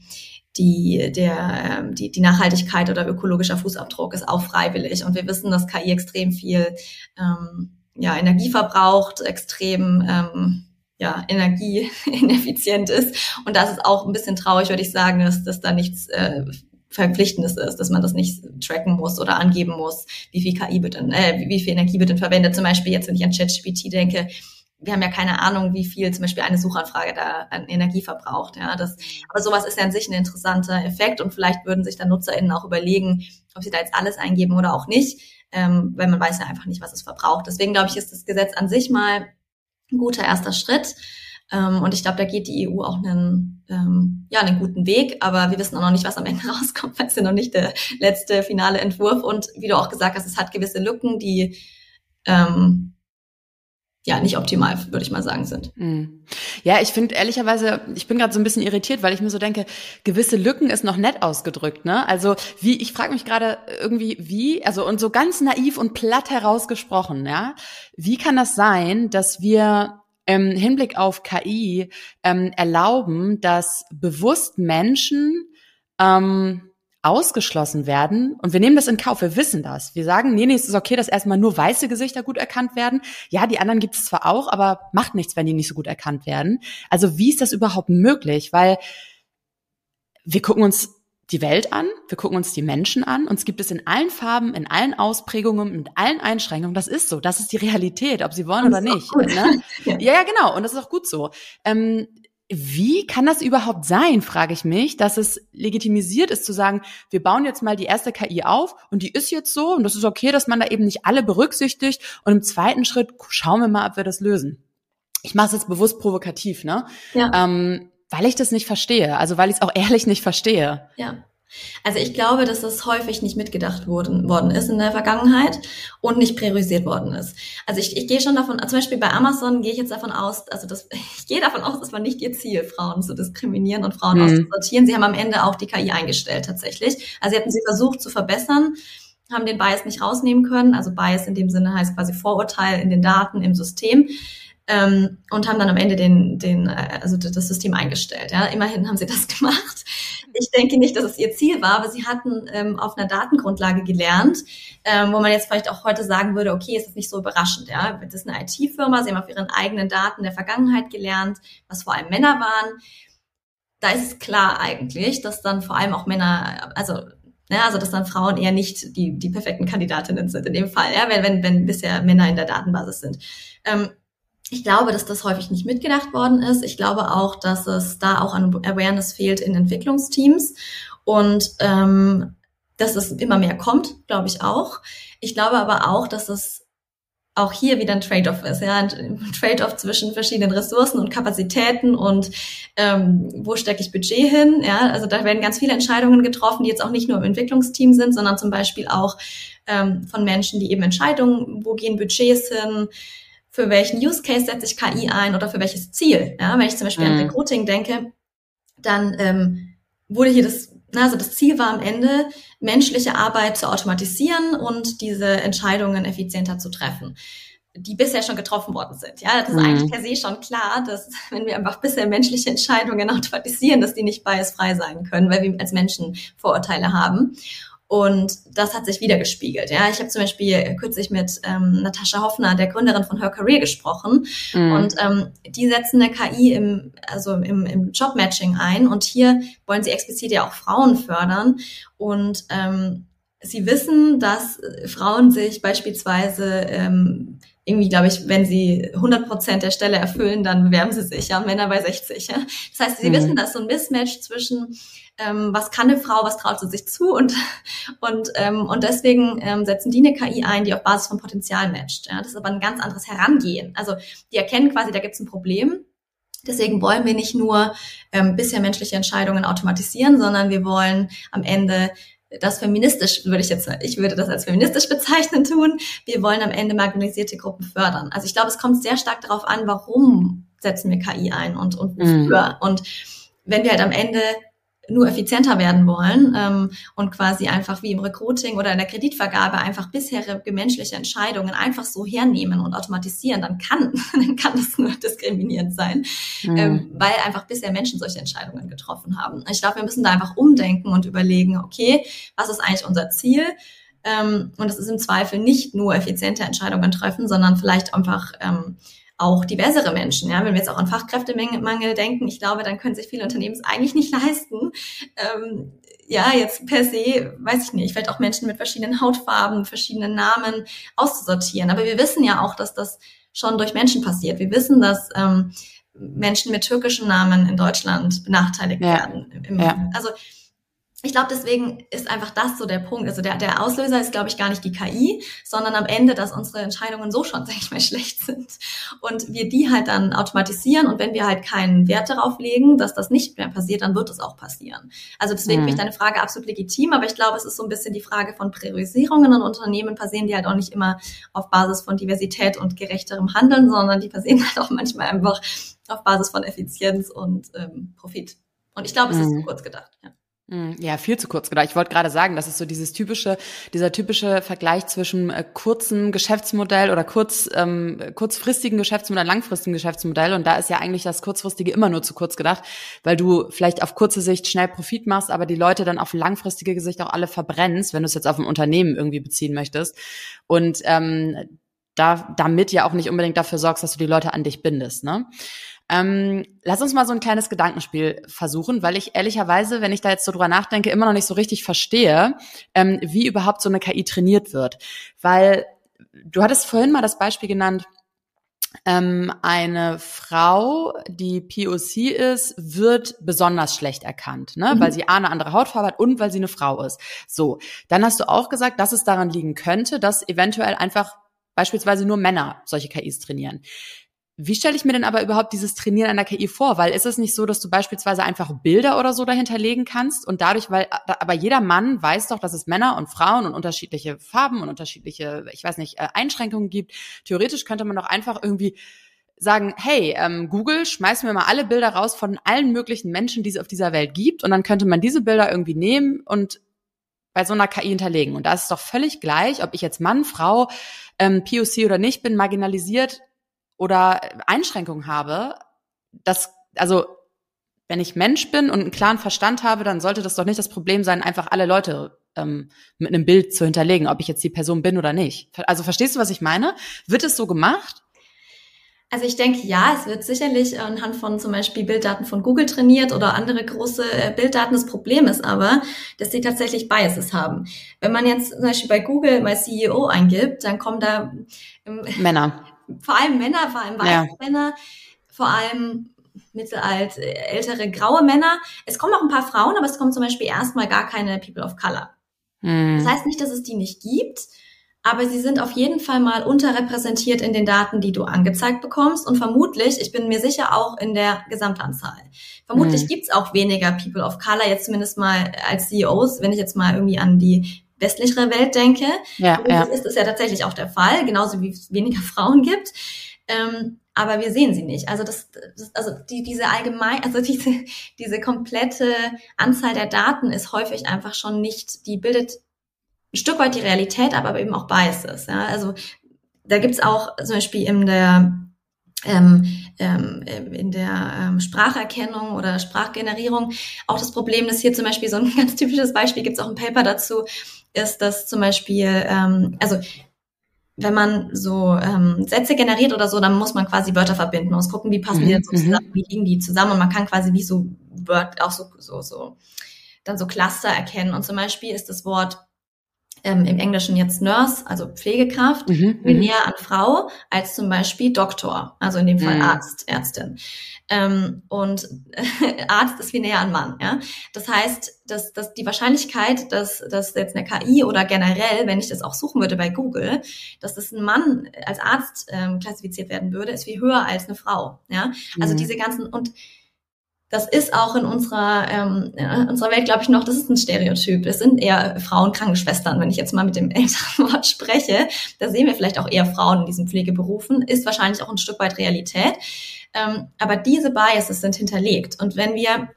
die, der, ähm, die, die Nachhaltigkeit oder ökologischer Fußabdruck ist auch freiwillig. Und wir wissen, dass KI extrem viel ähm, ja, Energie verbraucht, extrem ähm, ja, energieineffizient ist. Und das ist auch ein bisschen traurig, würde ich sagen, dass, dass da nichts äh, Verpflichtendes ist, dass man das nicht tracken muss oder angeben muss, wie viel KI wird denn, äh, wie viel Energie wird denn verwendet. Zum Beispiel jetzt, wenn ich an ChatGPT denke, wir haben ja keine Ahnung, wie viel zum Beispiel eine Suchanfrage da an Energie verbraucht. Ja, das, aber sowas ist ja an sich ein interessanter Effekt und vielleicht würden sich dann NutzerInnen auch überlegen, ob sie da jetzt alles eingeben oder auch nicht, ähm, weil man weiß ja einfach nicht, was es verbraucht. Deswegen glaube ich, ist das Gesetz an sich mal ein guter erster Schritt. Ähm, und ich glaube, da geht die EU auch einen, ähm, ja, einen guten Weg, aber wir wissen auch noch nicht, was am Ende rauskommt, weil es ja noch nicht der letzte finale Entwurf. Und wie du auch gesagt hast, es hat gewisse Lücken, die ähm, ja nicht optimal, würde ich mal sagen, sind. Hm. Ja, ich finde ehrlicherweise, ich bin gerade so ein bisschen irritiert, weil ich mir so denke, gewisse Lücken ist noch nett ausgedrückt, ne? Also wie, ich frage mich gerade irgendwie, wie, also und so ganz naiv und platt herausgesprochen, ja, wie kann das sein, dass wir im Hinblick auf KI ähm, erlauben, dass bewusst Menschen ähm, ausgeschlossen werden. Und wir nehmen das in Kauf, wir wissen das. Wir sagen, nee, nee, es ist okay, dass erstmal nur weiße Gesichter gut erkannt werden. Ja, die anderen gibt es zwar auch, aber macht nichts, wenn die nicht so gut erkannt werden. Also wie ist das überhaupt möglich? Weil wir gucken uns die Welt an, wir gucken uns die Menschen an, uns gibt es in allen Farben, in allen Ausprägungen, mit allen Einschränkungen. Das ist so, das ist die Realität, ob sie wollen oder nicht. Ne? ja. ja, genau, und das ist auch gut so. Ähm, wie kann das überhaupt sein, frage ich mich, dass es legitimisiert ist zu sagen, wir bauen jetzt mal die erste KI auf und die ist jetzt so und das ist okay, dass man da eben nicht alle berücksichtigt und im zweiten Schritt schauen wir mal, ob wir das lösen. Ich mache es jetzt bewusst provokativ, ne? Ja. Ähm, weil ich das nicht verstehe, also weil ich es auch ehrlich nicht verstehe. Ja. Also ich glaube, dass das häufig nicht mitgedacht worden, worden ist in der Vergangenheit und nicht priorisiert worden ist. Also ich, ich gehe schon davon, zum Beispiel bei Amazon gehe ich jetzt davon aus, also das, ich gehe davon aus, das war nicht ihr Ziel, Frauen zu diskriminieren und Frauen mhm. auszusortieren. Sie haben am Ende auch die KI eingestellt tatsächlich. Also sie hatten sie versucht zu verbessern, haben den Bias nicht rausnehmen können. Also Bias in dem Sinne heißt quasi Vorurteil in den Daten im System ähm, und haben dann am Ende den, den, äh, also das System eingestellt. Ja, immerhin haben sie das gemacht. Ich denke nicht, dass es ihr Ziel war, aber sie hatten ähm, auf einer Datengrundlage gelernt, ähm, wo man jetzt vielleicht auch heute sagen würde, okay, ist das nicht so überraschend. Ja, das ist eine IT-Firma, sie haben auf ihren eigenen Daten der Vergangenheit gelernt, was vor allem Männer waren. Da ist es klar eigentlich, dass dann vor allem auch Männer, also ja, also dass dann Frauen eher nicht die, die perfekten Kandidatinnen sind in dem Fall, ja, wenn, wenn, wenn bisher Männer in der Datenbasis sind. Ähm, ich glaube, dass das häufig nicht mitgedacht worden ist. Ich glaube auch, dass es da auch an Awareness fehlt in Entwicklungsteams und ähm, dass es immer mehr kommt, glaube ich auch. Ich glaube aber auch, dass es auch hier wieder ein Trade-off ist, ja, ein Trade-off zwischen verschiedenen Ressourcen und Kapazitäten und ähm, wo stecke ich Budget hin, ja, also da werden ganz viele Entscheidungen getroffen, die jetzt auch nicht nur im Entwicklungsteam sind, sondern zum Beispiel auch ähm, von Menschen, die eben Entscheidungen, wo gehen Budgets hin, für welchen Use Case setze ich KI ein oder für welches Ziel, ja, wenn ich zum Beispiel mhm. an Recruiting denke, dann ähm, wurde hier das also das Ziel war am Ende, menschliche Arbeit zu automatisieren und diese Entscheidungen effizienter zu treffen die bisher schon getroffen worden sind. Ja, das ist mhm. eigentlich per se schon klar, dass wenn wir einfach bisher menschliche Entscheidungen automatisieren, dass die nicht biasfrei sein können, weil wir als Menschen Vorurteile haben. Und das hat sich wieder gespiegelt. Ja, ich habe zum Beispiel kürzlich mit ähm, Natascha Hoffner, der Gründerin von Her Career, gesprochen. Mhm. Und ähm, die setzen eine KI im, also im, im Jobmatching ein. Und hier wollen sie explizit ja auch Frauen fördern. Und ähm, sie wissen, dass Frauen sich beispielsweise ähm, irgendwie, glaube ich, wenn sie 100 Prozent der Stelle erfüllen, dann bewerben sie sich, ja, Männer bei 60. Ja. Das heißt, sie mhm. wissen, dass so ein Mismatch zwischen ähm, was kann eine Frau, was traut sie sich zu und und ähm, und deswegen ähm, setzen die eine KI ein, die auf Basis von Potenzial matcht. Ja. Das ist aber ein ganz anderes Herangehen. Also die erkennen quasi, da gibt es ein Problem. Deswegen wollen wir nicht nur ähm, bisher menschliche Entscheidungen automatisieren, sondern wir wollen am Ende das feministisch, würde ich jetzt, ich würde das als feministisch bezeichnen tun. Wir wollen am Ende marginalisierte Gruppen fördern. Also ich glaube, es kommt sehr stark darauf an, warum setzen wir KI ein und, und wofür. Mhm. Und wenn wir halt am Ende nur effizienter werden wollen ähm, und quasi einfach wie im Recruiting oder in der Kreditvergabe einfach bisherige menschliche Entscheidungen einfach so hernehmen und automatisieren, dann kann, dann kann das nur diskriminierend sein, mhm. ähm, weil einfach bisher Menschen solche Entscheidungen getroffen haben. Ich glaube, wir müssen da einfach umdenken und überlegen, okay, was ist eigentlich unser Ziel? Ähm, und es ist im Zweifel nicht nur effiziente Entscheidungen treffen, sondern vielleicht einfach ähm, auch diversere Menschen. Ja, wenn wir jetzt auch an Fachkräftemangel denken, ich glaube, dann können sich viele Unternehmen es eigentlich nicht leisten. Ähm, ja, jetzt per se, weiß ich nicht, vielleicht auch Menschen mit verschiedenen Hautfarben, verschiedenen Namen auszusortieren. Aber wir wissen ja auch, dass das schon durch Menschen passiert. Wir wissen, dass ähm, Menschen mit türkischen Namen in Deutschland benachteiligt ja. werden. Ja. Also ich glaube, deswegen ist einfach das so der Punkt. Also der, der Auslöser ist, glaube ich, gar nicht die KI, sondern am Ende, dass unsere Entscheidungen so schon, sag ich mal, schlecht sind. Und wir die halt dann automatisieren. Und wenn wir halt keinen Wert darauf legen, dass das nicht mehr passiert, dann wird es auch passieren. Also deswegen mhm. finde ich deine Frage absolut legitim. Aber ich glaube, es ist so ein bisschen die Frage von Priorisierungen und Unternehmen passieren die halt auch nicht immer auf Basis von Diversität und gerechterem Handeln, sondern die passieren halt auch manchmal einfach auf Basis von Effizienz und ähm, Profit. Und ich glaube, es mhm. ist zu kurz gedacht. Ja. Hm, ja, viel zu kurz gedacht. Ich wollte gerade sagen, das ist so dieses typische, dieser typische Vergleich zwischen äh, kurzem Geschäftsmodell oder kurz, ähm, kurzfristigen Geschäftsmodell, langfristigen Geschäftsmodell. Und da ist ja eigentlich das kurzfristige immer nur zu kurz gedacht, weil du vielleicht auf kurze Sicht schnell Profit machst, aber die Leute dann auf langfristige Gesicht auch alle verbrennst, wenn du es jetzt auf ein Unternehmen irgendwie beziehen möchtest. Und ähm, da, damit ja auch nicht unbedingt dafür sorgst, dass du die Leute an dich bindest. Ne? Ähm, lass uns mal so ein kleines Gedankenspiel versuchen, weil ich ehrlicherweise, wenn ich da jetzt so drüber nachdenke, immer noch nicht so richtig verstehe, ähm, wie überhaupt so eine KI trainiert wird. Weil du hattest vorhin mal das Beispiel genannt, ähm, eine Frau, die POC ist, wird besonders schlecht erkannt, ne? Mhm. weil sie A, eine andere Hautfarbe hat und weil sie eine Frau ist. So, dann hast du auch gesagt, dass es daran liegen könnte, dass eventuell einfach beispielsweise nur Männer solche KIs trainieren. Wie stelle ich mir denn aber überhaupt dieses Trainieren einer KI vor? Weil ist es nicht so, dass du beispielsweise einfach Bilder oder so dahinterlegen kannst und dadurch, weil aber jeder Mann weiß doch, dass es Männer und Frauen und unterschiedliche Farben und unterschiedliche, ich weiß nicht, äh, Einschränkungen gibt. Theoretisch könnte man doch einfach irgendwie sagen, hey, ähm, Google, schmeiß mir mal alle Bilder raus von allen möglichen Menschen, die es auf dieser Welt gibt und dann könnte man diese Bilder irgendwie nehmen und bei so einer KI hinterlegen. Und da ist es doch völlig gleich, ob ich jetzt Mann, Frau, ähm, POC oder nicht bin, marginalisiert oder Einschränkungen habe, das, also wenn ich Mensch bin und einen klaren Verstand habe, dann sollte das doch nicht das Problem sein, einfach alle Leute ähm, mit einem Bild zu hinterlegen, ob ich jetzt die Person bin oder nicht. Also verstehst du, was ich meine? Wird es so gemacht? Also ich denke, ja, es wird sicherlich anhand von zum Beispiel Bilddaten von Google trainiert oder andere große äh, Bilddaten. Das Problem ist aber, dass sie tatsächlich Biases haben. Wenn man jetzt zum Beispiel bei Google mal CEO eingibt, dann kommen da ähm, Männer vor allem Männer, vor allem weiße ja. Männer, vor allem mittelalt, ältere graue Männer. Es kommen auch ein paar Frauen, aber es kommen zum Beispiel erstmal gar keine People of Color. Mhm. Das heißt nicht, dass es die nicht gibt, aber sie sind auf jeden Fall mal unterrepräsentiert in den Daten, die du angezeigt bekommst und vermutlich, ich bin mir sicher, auch in der Gesamtanzahl. Vermutlich mhm. gibt's auch weniger People of Color, jetzt zumindest mal als CEOs, wenn ich jetzt mal irgendwie an die westlichere Welt denke. Ja, ja. ist das ja tatsächlich auch der Fall, genauso wie es weniger Frauen gibt. Ähm, aber wir sehen sie nicht. Also das, das also die, diese allgemein, also diese, diese komplette Anzahl der Daten ist häufig einfach schon nicht, die bildet ein Stück weit die Realität, aber eben auch Biases. Ja? Also da gibt's auch zum Beispiel in der ähm, ähm, in der ähm, Spracherkennung oder Sprachgenerierung auch das Problem, dass hier zum Beispiel so ein ganz typisches Beispiel, gibt's auch ein Paper dazu, ist, dass zum Beispiel, ähm, also wenn man so ähm, Sätze generiert oder so, dann muss man quasi Wörter verbinden und gucken, wie passen die denn so mhm, zusammen, mhm. wie liegen die zusammen und man kann quasi wie so Wörter, auch so, so, so, dann so Cluster erkennen. Und zum Beispiel ist das Wort ähm, im Englischen jetzt Nurse, also Pflegekraft, mhm, mhm. näher an Frau als zum Beispiel Doktor, also in dem Fall mhm. Arzt, Ärztin. Ähm, und äh, Arzt ist viel näher an Mann. Ja? Das heißt, dass, dass die Wahrscheinlichkeit, dass, dass jetzt eine KI oder generell, wenn ich das auch suchen würde bei Google, dass das ein Mann als Arzt ähm, klassifiziert werden würde, ist viel höher als eine Frau. Ja? Also mhm. diese ganzen und das ist auch in unserer, ähm, in unserer Welt, glaube ich, noch, das ist ein Stereotyp. Es sind eher Frauen Krankenschwestern, wenn ich jetzt mal mit dem älteren Wort spreche. Da sehen wir vielleicht auch eher Frauen in diesen Pflegeberufen, ist wahrscheinlich auch ein Stück weit Realität. Ähm, aber diese Biases sind hinterlegt. Und wenn wir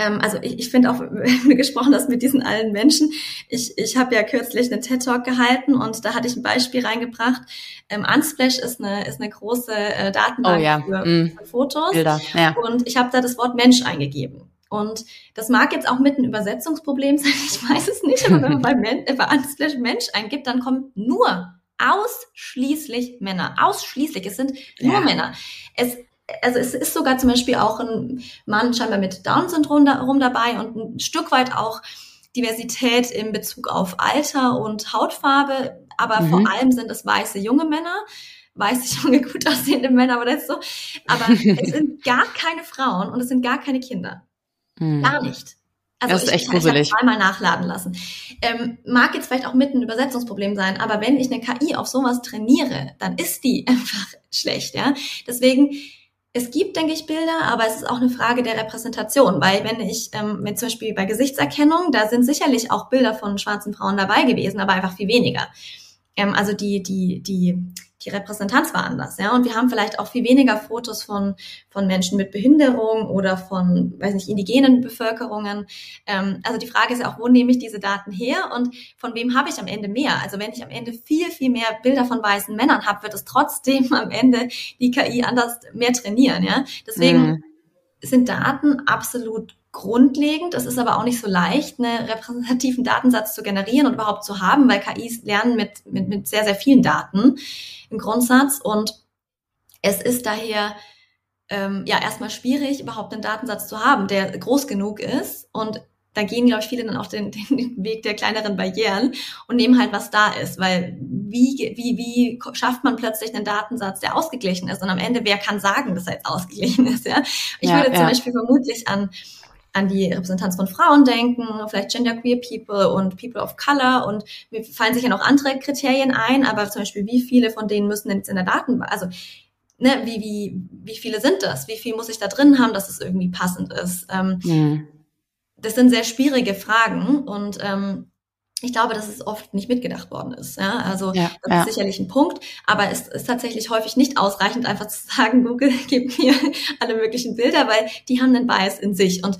ähm, also ich, ich finde auch, wenn du gesprochen hast mit diesen allen Menschen, ich, ich habe ja kürzlich einen TED-Talk gehalten und da hatte ich ein Beispiel reingebracht. Ähm, Unsplash ist eine, ist eine große äh, Datenbank oh, ja. für, mm. für, Fotos. Bilder. Ja. Und ich habe da das Wort Mensch eingegeben. Und das mag jetzt auch mit ein Übersetzungsproblem sein, ich weiß es nicht, aber wenn man bei, Men bei Unsplash Mensch eingibt, dann kommen nur ausschließlich Männer. Ausschließlich. Es sind nur ja. Männer. Es also es ist sogar zum Beispiel auch ein Mann scheinbar mit Down-Syndrom dabei und ein Stück weit auch Diversität in Bezug auf Alter und Hautfarbe, aber mhm. vor allem sind es weiße junge Männer, weiße junge gut aussehende Männer oder so, aber es sind gar keine Frauen und es sind gar keine Kinder. Mhm. Gar nicht. Also das ist ich, echt gruselig. Ich zweimal nachladen lassen. Ähm, mag jetzt vielleicht auch mit ein Übersetzungsproblem sein, aber wenn ich eine KI auf sowas trainiere, dann ist die einfach schlecht, ja. Deswegen es gibt, denke ich, Bilder, aber es ist auch eine Frage der Repräsentation, weil wenn ich, ähm, wenn zum Beispiel bei Gesichtserkennung, da sind sicherlich auch Bilder von schwarzen Frauen dabei gewesen, aber einfach viel weniger. Ähm, also die, die, die, die Repräsentanz war anders, ja. Und wir haben vielleicht auch viel weniger Fotos von, von Menschen mit Behinderung oder von, weiß nicht, indigenen Bevölkerungen. Ähm, also die Frage ist ja auch, wo nehme ich diese Daten her und von wem habe ich am Ende mehr? Also wenn ich am Ende viel, viel mehr Bilder von weißen Männern habe, wird es trotzdem am Ende die KI anders mehr trainieren, ja. Deswegen mhm. sind Daten absolut grundlegend. Es ist aber auch nicht so leicht, einen repräsentativen Datensatz zu generieren und überhaupt zu haben, weil KIs lernen mit, mit, mit sehr, sehr vielen Daten im Grundsatz. Und es ist daher ähm, ja erstmal schwierig, überhaupt einen Datensatz zu haben, der groß genug ist. Und da gehen, glaube ich, viele dann auch den, den Weg der kleineren Barrieren und nehmen halt, was da ist. Weil wie, wie, wie schafft man plötzlich einen Datensatz, der ausgeglichen ist? Und am Ende, wer kann sagen, dass er jetzt ausgeglichen ist? Ja? Ich ja, würde zum ja. Beispiel vermutlich an an die Repräsentanz von Frauen denken, vielleicht genderqueer people und people of color und mir fallen sicher noch andere Kriterien ein, aber zum Beispiel wie viele von denen müssen denn jetzt in der Datenbank, also ne, wie, wie, wie viele sind das? Wie viel muss ich da drin haben, dass es irgendwie passend ist? Ähm, mhm. Das sind sehr schwierige Fragen und ähm, ich glaube, dass es oft nicht mitgedacht worden ist. Ja? Also ja, das ja. ist sicherlich ein Punkt, aber es ist tatsächlich häufig nicht ausreichend, einfach zu sagen, Google, gib mir alle möglichen Bilder, weil die haben einen Bias in sich. Und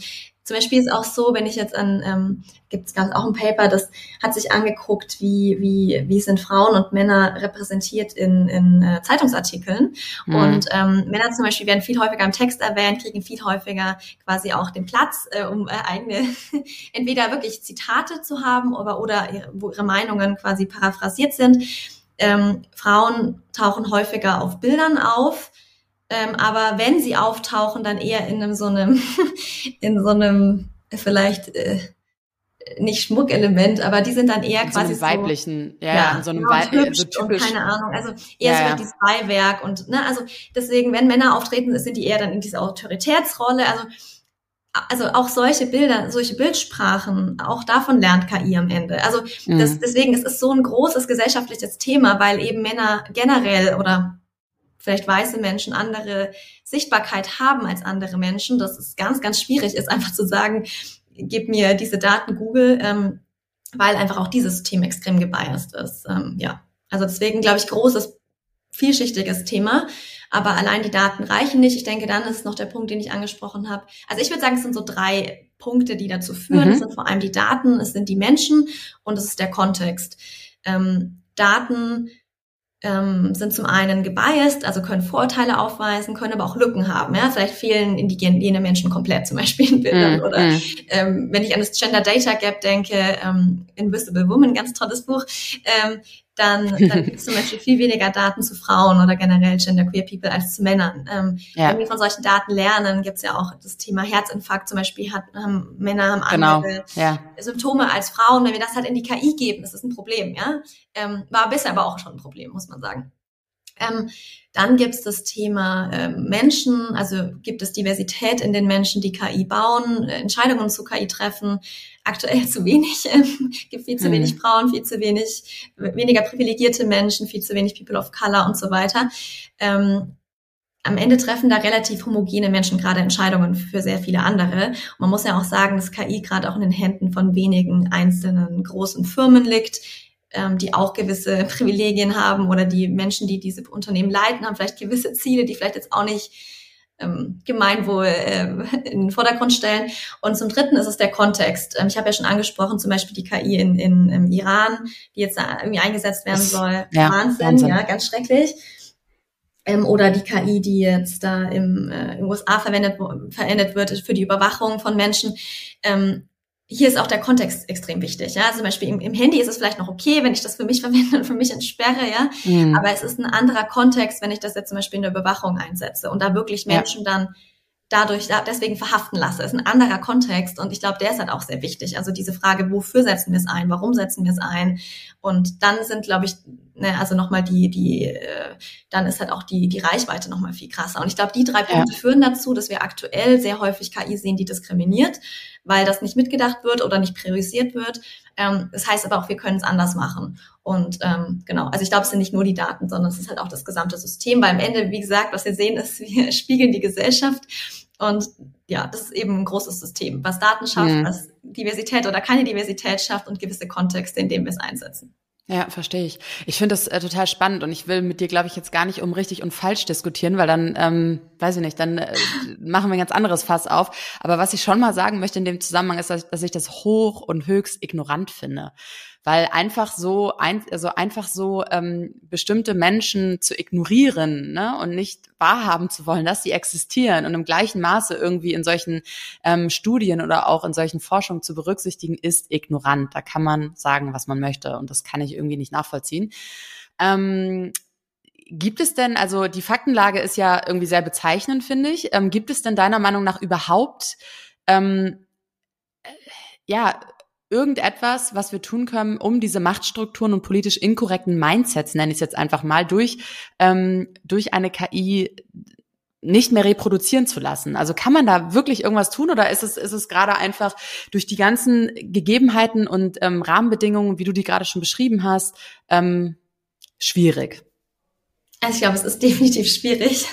zum Beispiel ist auch so, wenn ich jetzt an, ähm, gibt es auch ein Paper, das hat sich angeguckt, wie, wie, wie sind Frauen und Männer repräsentiert in, in äh, Zeitungsartikeln. Mhm. Und ähm, Männer zum Beispiel werden viel häufiger im Text erwähnt, kriegen viel häufiger quasi auch den Platz, äh, um äh, eigene, entweder wirklich Zitate zu haben oder, oder ihre, wo ihre Meinungen quasi paraphrasiert sind. Ähm, Frauen tauchen häufiger auf Bildern auf ähm, aber wenn sie auftauchen, dann eher in einem so einem, in so einem vielleicht äh, nicht Schmuckelement, aber die sind dann eher in quasi so weiblichen, ja, ja, in so einem genau, weiblichen, so typisch. keine Ahnung, also eher ja, so ja. dieses Beiwerk und ne, also deswegen, wenn Männer auftreten, sind die eher dann in dieser Autoritätsrolle, also also auch solche Bilder, solche Bildsprachen, auch davon lernt KI am Ende. Also das, mhm. deswegen ist es so ein großes gesellschaftliches Thema, weil eben Männer generell oder vielleicht weiße Menschen andere Sichtbarkeit haben als andere Menschen. Das ist ganz, ganz schwierig ist, einfach zu sagen, gib mir diese Daten Google, ähm, weil einfach auch dieses Thema extrem gebiased ist. Ähm, ja, also deswegen glaube ich großes, vielschichtiges Thema. Aber allein die Daten reichen nicht. Ich denke, dann ist noch der Punkt, den ich angesprochen habe. Also ich würde sagen, es sind so drei Punkte, die dazu führen. Mhm. Es sind vor allem die Daten, es sind die Menschen und es ist der Kontext. Ähm, Daten ähm, sind zum einen gebiased, also können Vorteile aufweisen, können aber auch Lücken haben. Ja? Vielleicht fehlen indigene Menschen komplett zum Beispiel in Bildern. Mm, oder mm. Ähm, wenn ich an das Gender Data Gap denke, ähm, Invisible Woman, ganz tolles Buch, ähm, dann, dann gibt es zum Beispiel viel weniger Daten zu Frauen oder generell genderqueer people als zu Männern. Ähm, ja. Wenn wir von solchen Daten lernen, gibt es ja auch das Thema Herzinfarkt zum Beispiel, hat, haben Männer haben genau. andere ja. Symptome als Frauen. Wenn wir das halt in die KI geben, ist das ein Problem, ja. Ähm, war bisher aber auch schon ein Problem, muss man sagen. Ähm, dann gibt es das Thema äh, Menschen, also gibt es Diversität in den Menschen, die KI bauen, äh, Entscheidungen zu KI treffen. Aktuell zu wenig, ähm, gibt viel zu mhm. wenig Frauen, viel zu wenig, weniger privilegierte Menschen, viel zu wenig People of Color und so weiter. Ähm, am Ende treffen da relativ homogene Menschen gerade Entscheidungen für sehr viele andere. Und man muss ja auch sagen, dass KI gerade auch in den Händen von wenigen einzelnen großen Firmen liegt, ähm, die auch gewisse Privilegien haben oder die Menschen, die diese Unternehmen leiten, haben vielleicht gewisse Ziele, die vielleicht jetzt auch nicht ähm, Gemeinwohl äh, in den Vordergrund stellen. Und zum Dritten ist es der Kontext. Ähm, ich habe ja schon angesprochen, zum Beispiel die KI in, in, im Iran, die jetzt da irgendwie eingesetzt werden soll. Ja, Wahnsinn, Wahnsinn, ja, ganz schrecklich. Ähm, oder die KI, die jetzt da im, äh, in den USA verwendet, verwendet wird für die Überwachung von Menschen. Ähm, hier ist auch der Kontext extrem wichtig. Ja? Also zum Beispiel im, im, Handy ist es vielleicht noch okay, wenn ich das für mich verwende und für mich entsperre, ja. Mhm. Aber es ist ein anderer Kontext, wenn ich das jetzt zum Beispiel in der Überwachung einsetze und da wirklich Menschen ja. dann dadurch deswegen verhaften lasse. ist ein anderer Kontext und ich glaube, der ist halt auch sehr wichtig. Also diese Frage, wofür setzen wir es ein, warum setzen wir es ein? Und dann sind, glaube ich, ne, also nochmal die, die, äh, dann ist halt auch die, die Reichweite nochmal viel krasser. Und ich glaube, die drei Punkte ja. führen dazu, dass wir aktuell sehr häufig KI sehen, die diskriminiert weil das nicht mitgedacht wird oder nicht priorisiert wird. Ähm, das heißt aber auch, wir können es anders machen. Und ähm, genau, also ich glaube, es sind nicht nur die Daten, sondern es ist halt auch das gesamte System, weil am Ende, wie gesagt, was wir sehen, ist, wir spiegeln die Gesellschaft. Und ja, das ist eben ein großes System, was Daten schafft, mhm. was Diversität oder keine Diversität schafft und gewisse Kontexte, in denen wir es einsetzen. Ja, verstehe ich. Ich finde das äh, total spannend und ich will mit dir, glaube ich, jetzt gar nicht um richtig und falsch diskutieren, weil dann, ähm, weiß ich nicht, dann äh, machen wir ein ganz anderes Fass auf. Aber was ich schon mal sagen möchte in dem Zusammenhang ist, dass, dass ich das hoch und höchst ignorant finde weil einfach so ein, also einfach so ähm, bestimmte Menschen zu ignorieren ne, und nicht wahrhaben zu wollen, dass sie existieren und im gleichen Maße irgendwie in solchen ähm, Studien oder auch in solchen Forschungen zu berücksichtigen, ist ignorant. Da kann man sagen, was man möchte und das kann ich irgendwie nicht nachvollziehen. Ähm, Gibt es denn, also die Faktenlage ist ja irgendwie sehr bezeichnend, finde ich. Ähm, gibt es denn deiner Meinung nach überhaupt ähm, ja irgendetwas, was wir tun können, um diese Machtstrukturen und politisch inkorrekten Mindsets, nenne ich es jetzt einfach mal, durch, ähm, durch eine KI nicht mehr reproduzieren zu lassen. Also kann man da wirklich irgendwas tun oder ist es, ist es gerade einfach durch die ganzen Gegebenheiten und ähm, Rahmenbedingungen, wie du die gerade schon beschrieben hast, ähm, schwierig? Also ich glaube, es ist definitiv schwierig,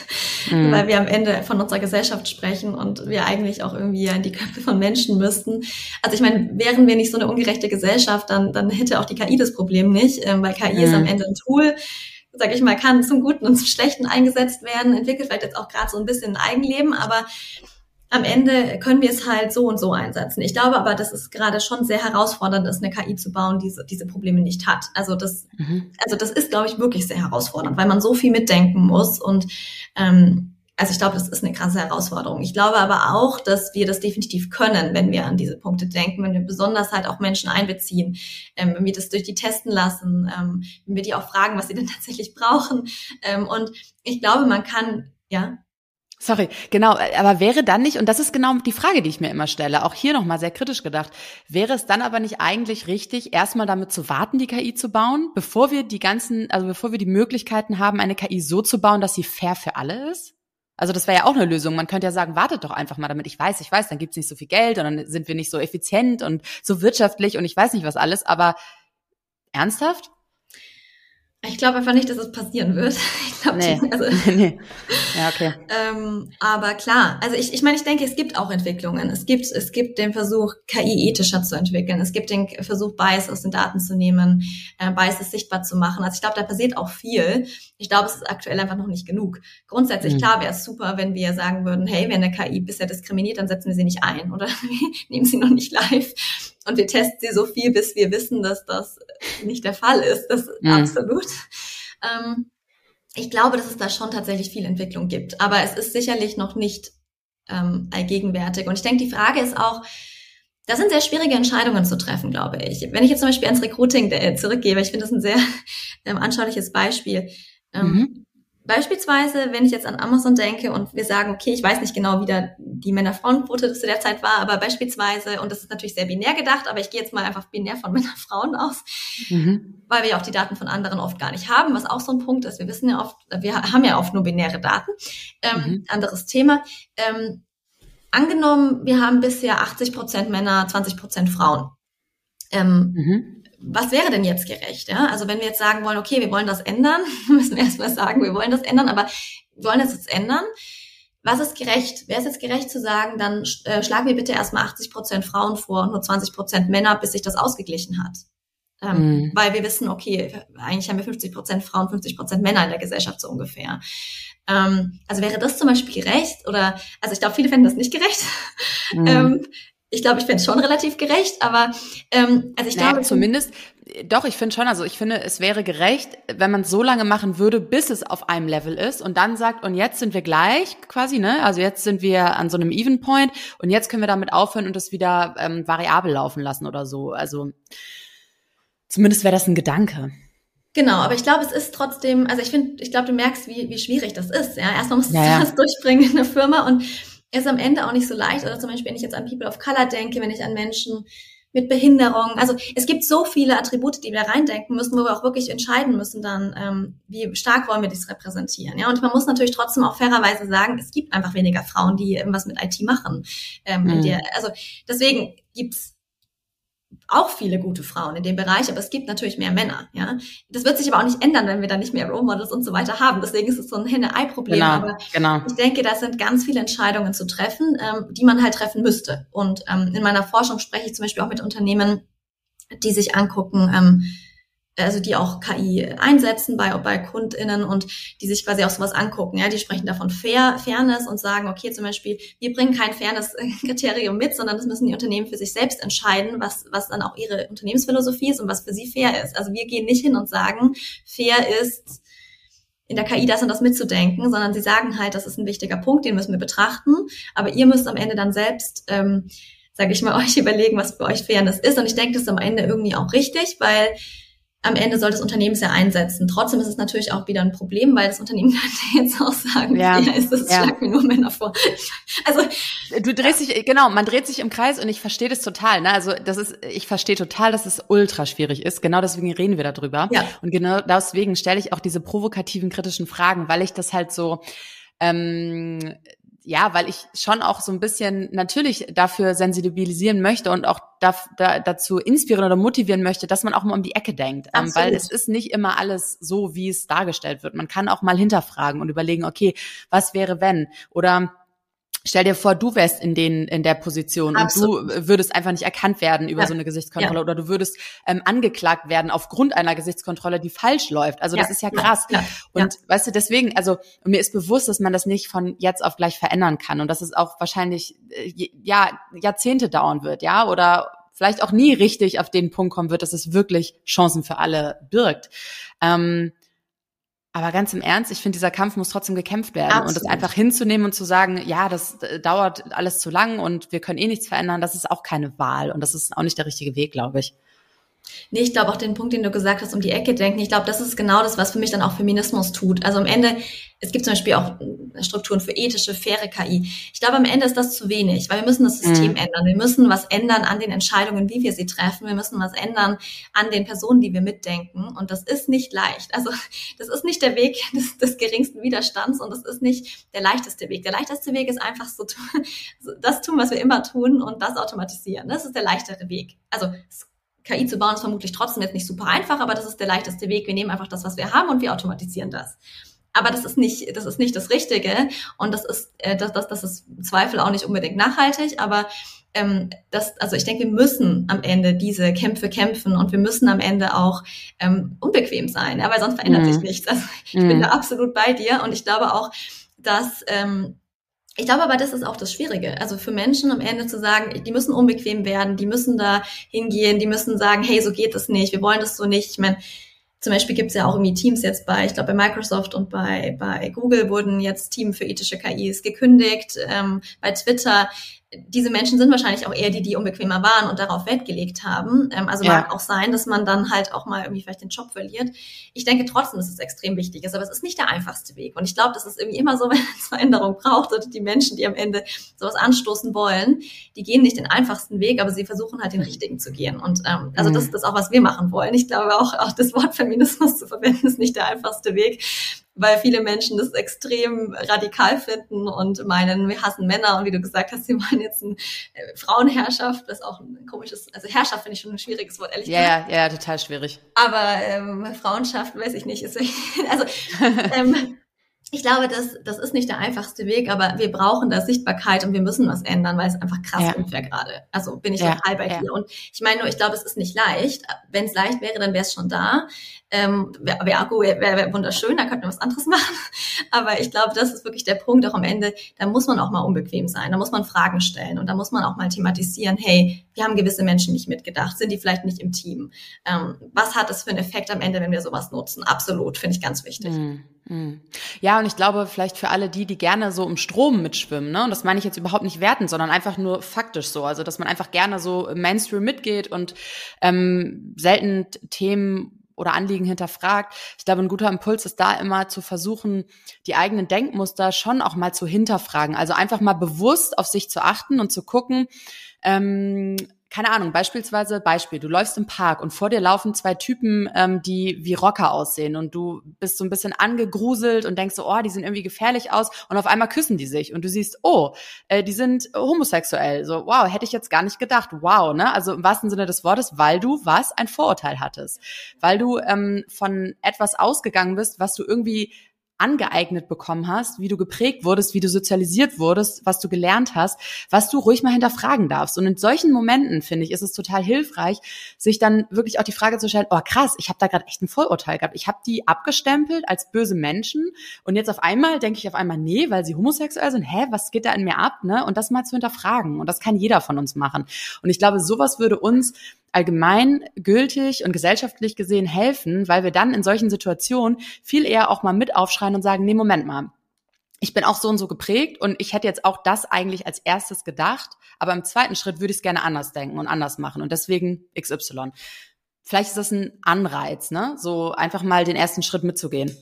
mhm. weil wir am Ende von unserer Gesellschaft sprechen und wir eigentlich auch irgendwie in die Köpfe von Menschen müssten. Also ich meine, wären wir nicht so eine ungerechte Gesellschaft, dann, dann hätte auch die KI das Problem nicht, ähm, weil KI mhm. ist am Ende ein Tool, sage ich mal, kann zum Guten und zum Schlechten eingesetzt werden, entwickelt vielleicht jetzt auch gerade so ein bisschen ein Eigenleben, aber am Ende können wir es halt so und so einsetzen. Ich glaube aber, dass es gerade schon sehr herausfordernd ist, eine KI zu bauen, die diese Probleme nicht hat. Also das, mhm. also das ist, glaube ich, wirklich sehr herausfordernd, weil man so viel mitdenken muss und ähm, also ich glaube, das ist eine krasse Herausforderung. Ich glaube aber auch, dass wir das definitiv können, wenn wir an diese Punkte denken, wenn wir besonders halt auch Menschen einbeziehen, ähm, wenn wir das durch die testen lassen, ähm, wenn wir die auch fragen, was sie denn tatsächlich brauchen. Ähm, und ich glaube, man kann, ja. Sorry, genau, aber wäre dann nicht, und das ist genau die Frage, die ich mir immer stelle, auch hier nochmal sehr kritisch gedacht, wäre es dann aber nicht eigentlich richtig, erstmal damit zu warten, die KI zu bauen, bevor wir die ganzen, also bevor wir die Möglichkeiten haben, eine KI so zu bauen, dass sie fair für alle ist? Also das wäre ja auch eine Lösung. Man könnte ja sagen, wartet doch einfach mal, damit ich weiß, ich weiß, dann gibt's nicht so viel Geld und dann sind wir nicht so effizient und so wirtschaftlich und ich weiß nicht was alles. Aber ernsthaft? Ich glaube einfach nicht, dass es passieren wird. Ich glaube, nee. also, nee. Ja, okay. Ähm, aber klar, also ich, ich meine, ich denke, es gibt auch Entwicklungen. Es gibt, es gibt den Versuch, KI ethischer zu entwickeln. Es gibt den Versuch, Bias aus den Daten zu nehmen, äh, Biases sichtbar zu machen. Also ich glaube, da passiert auch viel. Ich glaube, es ist aktuell einfach noch nicht genug. Grundsätzlich, mhm. klar wäre es super, wenn wir sagen würden, hey, wenn eine KI bisher diskriminiert, dann setzen wir sie nicht ein oder nehmen sie noch nicht live und wir testen sie so viel, bis wir wissen, dass das nicht der Fall ist. Das ist mhm. absolut. Ähm, ich glaube, dass es da schon tatsächlich viel Entwicklung gibt, aber es ist sicherlich noch nicht ähm, allgegenwärtig. Und ich denke, die Frage ist auch, da sind sehr schwierige Entscheidungen zu treffen, glaube ich. Wenn ich jetzt zum Beispiel ans Recruiting äh, zurückgehe, ich finde das ein sehr ähm, anschauliches Beispiel. Ähm, mhm. Beispielsweise, wenn ich jetzt an Amazon denke und wir sagen, okay, ich weiß nicht genau, wie da die Männer-Frauen-Quote zu der Zeit war, aber beispielsweise, und das ist natürlich sehr binär gedacht, aber ich gehe jetzt mal einfach binär von Männer-Frauen aus, mhm. weil wir ja auch die Daten von anderen oft gar nicht haben, was auch so ein Punkt ist. Wir wissen ja oft, wir haben ja oft nur binäre Daten. Ähm, mhm. Anderes Thema. Ähm, angenommen, wir haben bisher 80 Prozent Männer, 20 Prozent Frauen. Ähm, mhm was wäre denn jetzt gerecht? Ja? Also wenn wir jetzt sagen wollen, okay, wir wollen das ändern, müssen wir erstmal sagen, wir wollen das ändern, aber wir wollen das jetzt ändern. Was ist gerecht? Wäre es jetzt gerecht zu sagen, dann äh, schlagen wir bitte erstmal 80 Prozent Frauen vor und nur 20 Prozent Männer, bis sich das ausgeglichen hat? Ähm, mhm. Weil wir wissen, okay, eigentlich haben wir 50 Prozent Frauen, 50 Prozent Männer in der Gesellschaft so ungefähr. Ähm, also wäre das zum Beispiel gerecht? Oder, also ich glaube, viele fänden das nicht gerecht. Mhm. Ähm, ich glaube, ich finde es schon relativ gerecht, aber ähm, also ich naja, glaube zumindest doch, ich finde schon, also ich finde, es wäre gerecht, wenn man es so lange machen würde, bis es auf einem Level ist und dann sagt, und jetzt sind wir gleich quasi, ne? Also jetzt sind wir an so einem Even Point und jetzt können wir damit aufhören und das wieder ähm, variabel laufen lassen oder so. Also zumindest wäre das ein Gedanke. Genau, aber ich glaube, es ist trotzdem, also ich finde, ich glaube, du merkst, wie, wie schwierig das ist. Ja, erstmal musst du ja, das durchbringen in der Firma und ist am Ende auch nicht so leicht. Oder zum Beispiel, wenn ich jetzt an People of Color denke, wenn ich an Menschen mit Behinderung. Also es gibt so viele Attribute, die wir reindenken müssen, wo wir auch wirklich entscheiden müssen dann, ähm, wie stark wollen wir dies repräsentieren. Ja, und man muss natürlich trotzdem auch fairerweise sagen, es gibt einfach weniger Frauen, die irgendwas mit IT machen. Ähm, mhm. der, also deswegen gibt's auch viele gute Frauen in dem Bereich, aber es gibt natürlich mehr Männer, ja. Das wird sich aber auch nicht ändern, wenn wir dann nicht mehr Role Models und so weiter haben. Deswegen ist es so ein Henne-Ei-Problem. Genau, aber genau. ich denke, da sind ganz viele Entscheidungen zu treffen, ähm, die man halt treffen müsste. Und ähm, in meiner Forschung spreche ich zum Beispiel auch mit Unternehmen, die sich angucken, ähm, also die auch KI einsetzen bei, bei KundInnen und die sich quasi auch sowas angucken. Ja, die sprechen davon Fair, Fairness und sagen, okay, zum Beispiel, wir bringen kein Fairness-Kriterium mit, sondern das müssen die Unternehmen für sich selbst entscheiden, was, was dann auch ihre Unternehmensphilosophie ist und was für sie fair ist. Also wir gehen nicht hin und sagen, fair ist, in der KI das und das mitzudenken, sondern sie sagen halt, das ist ein wichtiger Punkt, den müssen wir betrachten, aber ihr müsst am Ende dann selbst ähm, sage ich mal, euch überlegen, was für euch Fairness ist. Und ich denke, das ist am Ende irgendwie auch richtig, weil am Ende soll das Unternehmen es ja einsetzen. Trotzdem ist es natürlich auch wieder ein Problem, weil das Unternehmen könnte jetzt auch sagen, ja, ja ist das, ja. schlag mir nur Männer vor. Also du drehst dich, genau, man dreht sich im Kreis und ich verstehe das total. Ne? Also das ist, ich verstehe total, dass es ultra schwierig ist. Genau deswegen reden wir darüber. Ja. Und genau deswegen stelle ich auch diese provokativen, kritischen Fragen, weil ich das halt so ähm, ja, weil ich schon auch so ein bisschen natürlich dafür sensibilisieren möchte und auch da, da, dazu inspirieren oder motivieren möchte, dass man auch mal um die Ecke denkt. Ähm, weil es ist nicht immer alles so, wie es dargestellt wird. Man kann auch mal hinterfragen und überlegen, okay, was wäre wenn? Oder Stell dir vor, du wärst in den in der Position Absolut. und du würdest einfach nicht erkannt werden über ja. so eine Gesichtskontrolle ja. oder du würdest ähm, angeklagt werden aufgrund einer Gesichtskontrolle, die falsch läuft. Also ja. das ist ja krass. Und weißt du, deswegen, also mir ist bewusst, dass man das nicht von jetzt auf gleich verändern kann und dass es auch wahrscheinlich äh, ja Jahrzehnte dauern wird, ja, oder vielleicht auch nie richtig auf den Punkt kommen wird, dass es wirklich Chancen für alle birgt. Ähm, aber ganz im Ernst, ich finde, dieser Kampf muss trotzdem gekämpft werden. Absolut. Und das einfach hinzunehmen und zu sagen, ja, das äh, dauert alles zu lang und wir können eh nichts verändern, das ist auch keine Wahl. Und das ist auch nicht der richtige Weg, glaube ich. Nee, ich glaube auch den Punkt, den du gesagt hast, um die Ecke denken. Ich glaube, das ist genau das, was für mich dann auch Feminismus tut. Also am Ende, es gibt zum Beispiel auch Strukturen für ethische, faire KI. Ich glaube, am Ende ist das zu wenig, weil wir müssen das System mhm. ändern. Wir müssen was ändern an den Entscheidungen, wie wir sie treffen. Wir müssen was ändern an den Personen, die wir mitdenken. Und das ist nicht leicht. Also das ist nicht der Weg des, des geringsten Widerstands und das ist nicht der leichteste Weg. Der leichteste Weg ist einfach so das tun, was wir immer tun und das automatisieren. Das ist der leichtere Weg. Also KI zu bauen ist vermutlich trotzdem jetzt nicht super einfach, aber das ist der leichteste Weg. Wir nehmen einfach das, was wir haben und wir automatisieren das. Aber das ist nicht, das ist nicht das Richtige und das ist, äh, das, das, das ist im Zweifel auch nicht unbedingt nachhaltig, aber ähm, das, also ich denke, wir müssen am Ende diese Kämpfe kämpfen und wir müssen am Ende auch ähm, unbequem sein, ja, weil sonst verändert mhm. sich nichts. Also ich mhm. bin da absolut bei dir und ich glaube auch, dass ähm, ich glaube aber, das ist auch das Schwierige. Also für Menschen am Ende zu sagen, die müssen unbequem werden, die müssen da hingehen, die müssen sagen, hey, so geht es nicht, wir wollen das so nicht. Ich meine, zum Beispiel gibt es ja auch irgendwie Teams jetzt bei, ich glaube bei Microsoft und bei, bei Google wurden jetzt Team für ethische KIs gekündigt, ähm, bei Twitter diese Menschen sind wahrscheinlich auch eher die, die unbequemer waren und darauf Wert gelegt haben. Ähm, also ja. mag auch sein, dass man dann halt auch mal irgendwie vielleicht den Job verliert. Ich denke trotzdem, dass es extrem wichtig ist, aber es ist nicht der einfachste Weg. Und ich glaube, dass es irgendwie immer so, wenn es Veränderung braucht oder die Menschen, die am Ende sowas anstoßen wollen, die gehen nicht den einfachsten Weg, aber sie versuchen halt den richtigen zu gehen. Und ähm, also mhm. das ist das auch, was wir machen wollen. Ich glaube auch, auch das Wort Feminismus zu verwenden, ist nicht der einfachste Weg weil viele Menschen das extrem radikal finden und meinen, wir hassen Männer und wie du gesagt hast, sie meinen jetzt eine äh, Frauenherrschaft, was auch ein komisches, also Herrschaft finde ich schon ein schwieriges Wort, ehrlich ja, gesagt. Ja, ja, total schwierig. Aber ähm, Frauenschaft, weiß ich nicht, ist, also ähm, ich glaube, das, das ist nicht der einfachste Weg, aber wir brauchen da Sichtbarkeit und wir müssen was ändern, weil es einfach krass ja. unfair gerade. Also bin ich ja, total bei ja. dir. Und ich meine nur, ich glaube, es ist nicht leicht. Wenn es leicht wäre, dann wäre es schon da. Ähm, wäre wär, wär, wunderschön, da könnten wir was anderes machen. Aber ich glaube, das ist wirklich der Punkt auch am Ende. Da muss man auch mal unbequem sein. Da muss man Fragen stellen und da muss man auch mal thematisieren, hey, wir haben gewisse Menschen nicht mitgedacht. Sind die vielleicht nicht im Team? Ähm, was hat das für einen Effekt am Ende, wenn wir sowas nutzen? Absolut, finde ich ganz wichtig. Mhm. Ja, und ich glaube, vielleicht für alle die, die gerne so im Strom mitschwimmen, ne? Und das meine ich jetzt überhaupt nicht wertend, sondern einfach nur faktisch so. Also, dass man einfach gerne so Mainstream mitgeht und ähm, selten Themen oder Anliegen hinterfragt. Ich glaube, ein guter Impuls ist da immer zu versuchen, die eigenen Denkmuster schon auch mal zu hinterfragen. Also einfach mal bewusst auf sich zu achten und zu gucken, ähm, keine Ahnung, beispielsweise Beispiel, du läufst im Park und vor dir laufen zwei Typen, ähm, die wie Rocker aussehen und du bist so ein bisschen angegruselt und denkst so, oh, die sehen irgendwie gefährlich aus und auf einmal küssen die sich und du siehst, oh, äh, die sind homosexuell. So, wow, hätte ich jetzt gar nicht gedacht. Wow, ne? Also im wahrsten Sinne des Wortes, weil du was? Ein Vorurteil hattest. Weil du ähm, von etwas ausgegangen bist, was du irgendwie angeeignet bekommen hast, wie du geprägt wurdest, wie du sozialisiert wurdest, was du gelernt hast, was du ruhig mal hinterfragen darfst. Und in solchen Momenten, finde ich, ist es total hilfreich, sich dann wirklich auch die Frage zu stellen, oh krass, ich habe da gerade echt ein Vorurteil gehabt. Ich habe die abgestempelt als böse Menschen und jetzt auf einmal denke ich auf einmal, nee, weil sie homosexuell sind, hä, was geht da in mir ab? Ne? Und das mal zu hinterfragen. Und das kann jeder von uns machen. Und ich glaube, sowas würde uns allgemein gültig und gesellschaftlich gesehen helfen, weil wir dann in solchen Situationen viel eher auch mal mit aufschreien und sagen, nee, Moment mal. Ich bin auch so und so geprägt und ich hätte jetzt auch das eigentlich als erstes gedacht, aber im zweiten Schritt würde ich es gerne anders denken und anders machen und deswegen XY. Vielleicht ist das ein Anreiz, ne? So einfach mal den ersten Schritt mitzugehen.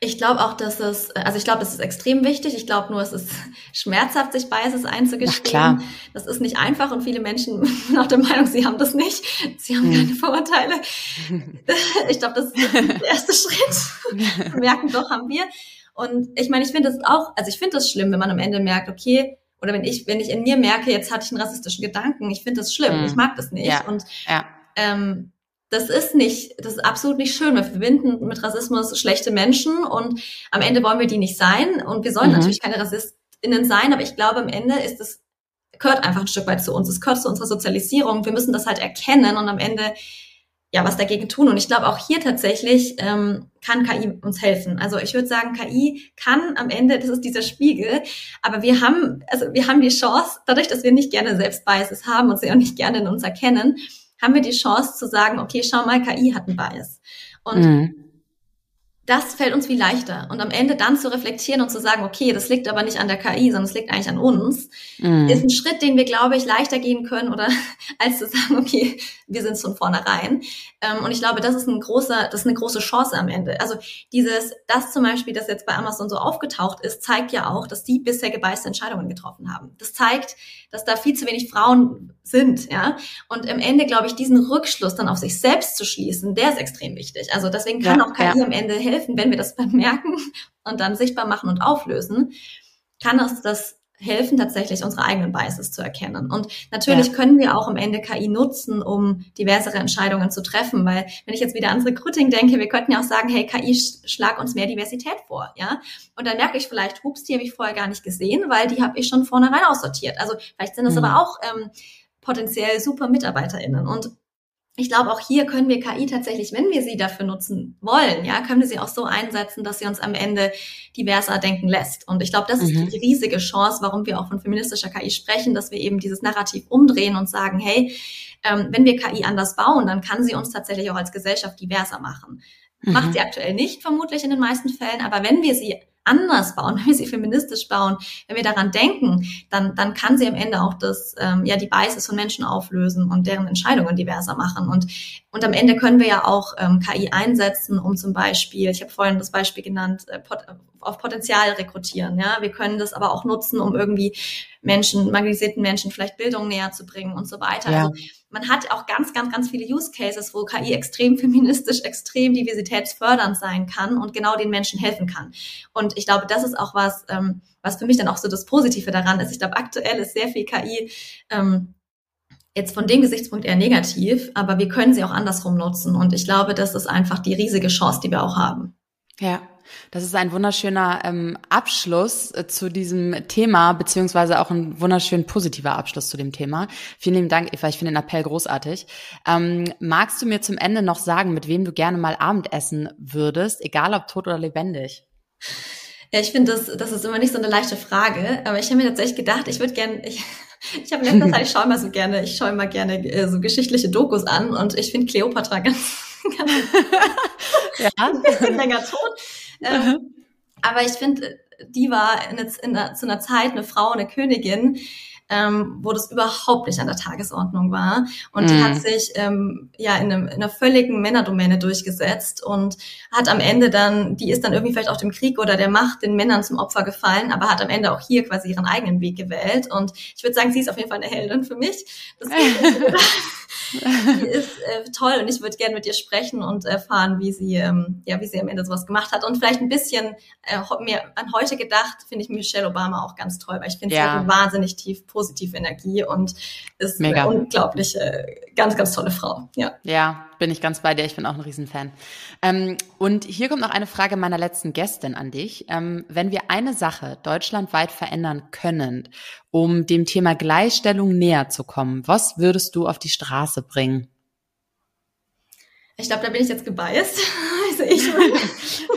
Ich glaube auch, dass es, also ich glaube, es ist extrem wichtig. Ich glaube nur, es ist schmerzhaft, sich Biases einzugestehen. Ja, klar. Das ist nicht einfach und viele Menschen sind auch der Meinung, sie haben das nicht. Sie haben hm. keine Vorurteile. Ich glaube, das ist der erste Schritt. Merken doch, haben wir. Und ich meine, ich finde das auch, also ich finde das schlimm, wenn man am Ende merkt, okay, oder wenn ich, wenn ich in mir merke, jetzt hatte ich einen rassistischen Gedanken, ich finde das schlimm, hm. ich mag das nicht. Ja. Und ja. Ähm, das ist nicht, das ist absolut nicht schön. Wir verbinden mit Rassismus schlechte Menschen und am Ende wollen wir die nicht sein und wir sollen mhm. natürlich keine RassistInnen sein, aber ich glaube, am Ende ist es, gehört einfach ein Stück weit zu uns. Es gehört zu unserer Sozialisierung. Wir müssen das halt erkennen und am Ende ja was dagegen tun. Und ich glaube auch hier tatsächlich ähm, kann KI uns helfen. Also ich würde sagen, KI kann am Ende, das ist dieser Spiegel, aber wir haben, also wir haben die Chance, dadurch, dass wir nicht gerne selbst Biases haben und sie auch nicht gerne in uns erkennen, haben wir die Chance zu sagen, okay, schau mal, KI hat einen Bias. Und mhm. Das fällt uns viel leichter. Und am Ende dann zu reflektieren und zu sagen, okay, das liegt aber nicht an der KI, sondern es liegt eigentlich an uns, mm. ist ein Schritt, den wir, glaube ich, leichter gehen können oder als zu sagen, okay, wir sind von vornherein. Ähm, und ich glaube, das ist ein großer, das ist eine große Chance am Ende. Also dieses, das zum Beispiel, das jetzt bei Amazon so aufgetaucht ist, zeigt ja auch, dass die bisher gebeißte Entscheidungen getroffen haben. Das zeigt, dass da viel zu wenig Frauen sind, ja. Und im Ende, glaube ich, diesen Rückschluss dann auf sich selbst zu schließen, der ist extrem wichtig. Also deswegen kann ja, auch KI ja. am Ende helfen, wenn wir das bemerken und dann sichtbar machen und auflösen, kann uns das helfen, tatsächlich unsere eigenen Biases zu erkennen. Und natürlich ja. können wir auch am Ende KI nutzen, um diversere Entscheidungen zu treffen, weil wenn ich jetzt wieder ans Recruiting denke, wir könnten ja auch sagen, hey, KI schlag uns mehr Diversität vor, ja? Und dann merke ich vielleicht, hups, die habe ich vorher gar nicht gesehen, weil die habe ich schon vornherein aussortiert. Also vielleicht sind das mhm. aber auch ähm, potenziell super MitarbeiterInnen. Und ich glaube, auch hier können wir KI tatsächlich, wenn wir sie dafür nutzen wollen, ja, können wir sie auch so einsetzen, dass sie uns am Ende diverser denken lässt. Und ich glaube, das mhm. ist die riesige Chance, warum wir auch von feministischer KI sprechen, dass wir eben dieses Narrativ umdrehen und sagen, hey, ähm, wenn wir KI anders bauen, dann kann sie uns tatsächlich auch als Gesellschaft diverser machen. Mhm. Macht sie aktuell nicht, vermutlich in den meisten Fällen, aber wenn wir sie anders bauen, wenn wir sie feministisch bauen, wenn wir daran denken, dann, dann kann sie am Ende auch das, ähm, ja, die Biases von Menschen auflösen und deren Entscheidungen diverser machen. Und, und am Ende können wir ja auch ähm, KI einsetzen, um zum Beispiel, ich habe vorhin das Beispiel genannt, äh, pot auf Potenzial rekrutieren. Ja, wir können das aber auch nutzen, um irgendwie Menschen, marginalisierten Menschen vielleicht Bildung näher zu bringen und so weiter. Ja. Also man hat auch ganz, ganz, ganz viele Use Cases, wo KI extrem feministisch, extrem diversitätsfördernd sein kann und genau den Menschen helfen kann. Und ich glaube, das ist auch was, ähm, was für mich dann auch so das Positive daran ist. Ich glaube, aktuell ist sehr viel KI ähm, jetzt von dem Gesichtspunkt eher negativ, aber wir können sie auch andersrum nutzen. Und ich glaube, das ist einfach die riesige Chance, die wir auch haben. Ja, das ist ein wunderschöner ähm, Abschluss äh, zu diesem Thema, beziehungsweise auch ein wunderschön positiver Abschluss zu dem Thema. Vielen lieben Dank, Eva. Ich finde den Appell großartig. Ähm, magst du mir zum Ende noch sagen, mit wem du gerne mal Abendessen würdest, egal ob tot oder lebendig? Ja, ich finde, das, das ist immer nicht so eine leichte Frage, aber ich habe mir tatsächlich gedacht, ich würde gerne, ich, ich habe letztens Zeit, ich schaue mal so gerne, ich schaue mal gerne äh, so geschichtliche Dokus an und ich finde Cleopatra ganz, ganz ja. ein bisschen länger tot. Ähm, aber ich finde, die war in, in, in, zu einer Zeit eine Frau, eine Königin, ähm, wo das überhaupt nicht an der Tagesordnung war. Und mm. die hat mhm. sich ähm, ja in, einem, in einer völligen Männerdomäne durchgesetzt und hat am Ende dann, die ist dann irgendwie vielleicht auch dem Krieg oder der Macht den Männern zum Opfer gefallen, aber hat am Ende auch hier quasi ihren eigenen Weg gewählt. Und ich würde sagen, sie ist auf jeden Fall eine Heldin für mich. Die ist äh, toll und ich würde gerne mit ihr sprechen und erfahren, wie sie, ähm, ja, wie sie am Ende sowas gemacht hat. Und vielleicht ein bisschen äh, mehr an heute gedacht, finde ich Michelle Obama auch ganz toll, weil ich finde, ja. sie hat eine wahnsinnig tief positive Energie und ist Mega. eine unglaubliche, ganz, ganz tolle Frau. Ja. Ja, bin ich ganz bei dir. Ich bin auch ein Riesenfan. Ähm, und hier kommt noch eine Frage meiner letzten Gästin an dich. Ähm, wenn wir eine Sache deutschlandweit verändern können, um dem Thema Gleichstellung näher zu kommen, was würdest du auf die Straße bringen? Ich glaube, da bin ich jetzt gebiased. Also ich würde,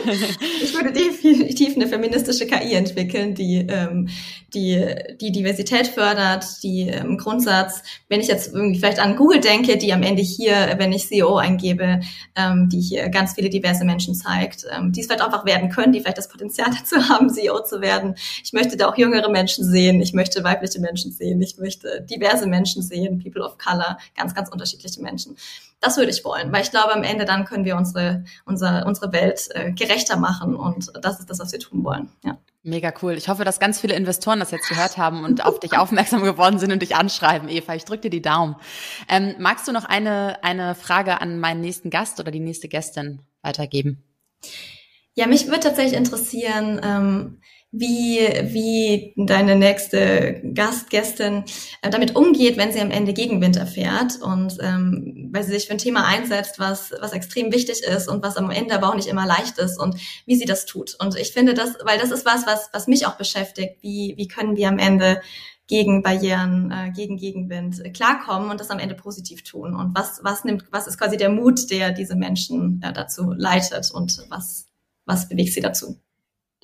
ich würde definitiv eine feministische KI entwickeln, die ähm, die, die Diversität fördert, die im ähm, Grundsatz, wenn ich jetzt irgendwie vielleicht an Google denke, die am Ende hier, wenn ich CEO eingebe, ähm, die hier ganz viele diverse Menschen zeigt, ähm, die es vielleicht einfach werden können, die vielleicht das Potenzial dazu haben, CEO zu werden. Ich möchte da auch jüngere Menschen sehen, ich möchte weibliche Menschen sehen, ich möchte diverse Menschen sehen, People of Color, ganz, ganz unterschiedliche Menschen. Das würde ich wollen, weil ich glaube, am Ende dann können wir unsere, unsere, unsere Welt äh, gerechter machen und das ist das, was wir tun wollen. Ja. Mega cool. Ich hoffe, dass ganz viele Investoren das jetzt gehört haben und auf dich aufmerksam geworden sind und dich anschreiben, Eva. Ich drücke dir die Daumen. Ähm, magst du noch eine, eine Frage an meinen nächsten Gast oder die nächste Gästin weitergeben? Ja, mich würde tatsächlich interessieren, ähm, wie, wie deine nächste Gastgästin äh, damit umgeht, wenn sie am Ende Gegenwind erfährt und ähm, weil sie sich für ein Thema einsetzt, was, was extrem wichtig ist und was am Ende aber auch nicht immer leicht ist und wie sie das tut. Und ich finde das, weil das ist was, was, was mich auch beschäftigt, wie, wie können wir am Ende gegen Barrieren, äh, gegen Gegenwind klarkommen und das am Ende positiv tun. Und was, was nimmt, was ist quasi der Mut, der diese Menschen äh, dazu leitet und was, was bewegt sie dazu?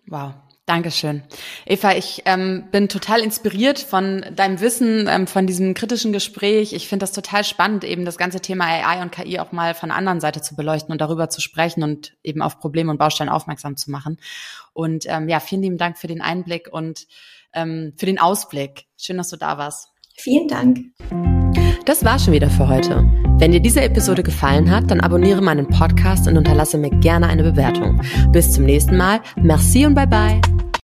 Wow, Dankeschön. Eva, ich ähm, bin total inspiriert von deinem Wissen, ähm, von diesem kritischen Gespräch. Ich finde das total spannend, eben das ganze Thema AI und KI auch mal von der anderen Seite zu beleuchten und darüber zu sprechen und eben auf Probleme und Baustellen aufmerksam zu machen. Und ähm, ja, vielen lieben Dank für den Einblick und ähm, für den Ausblick. Schön, dass du da warst. Vielen Dank. Das war schon wieder für heute. Wenn dir diese Episode gefallen hat, dann abonniere meinen Podcast und unterlasse mir gerne eine Bewertung. Bis zum nächsten Mal. Merci und bye bye.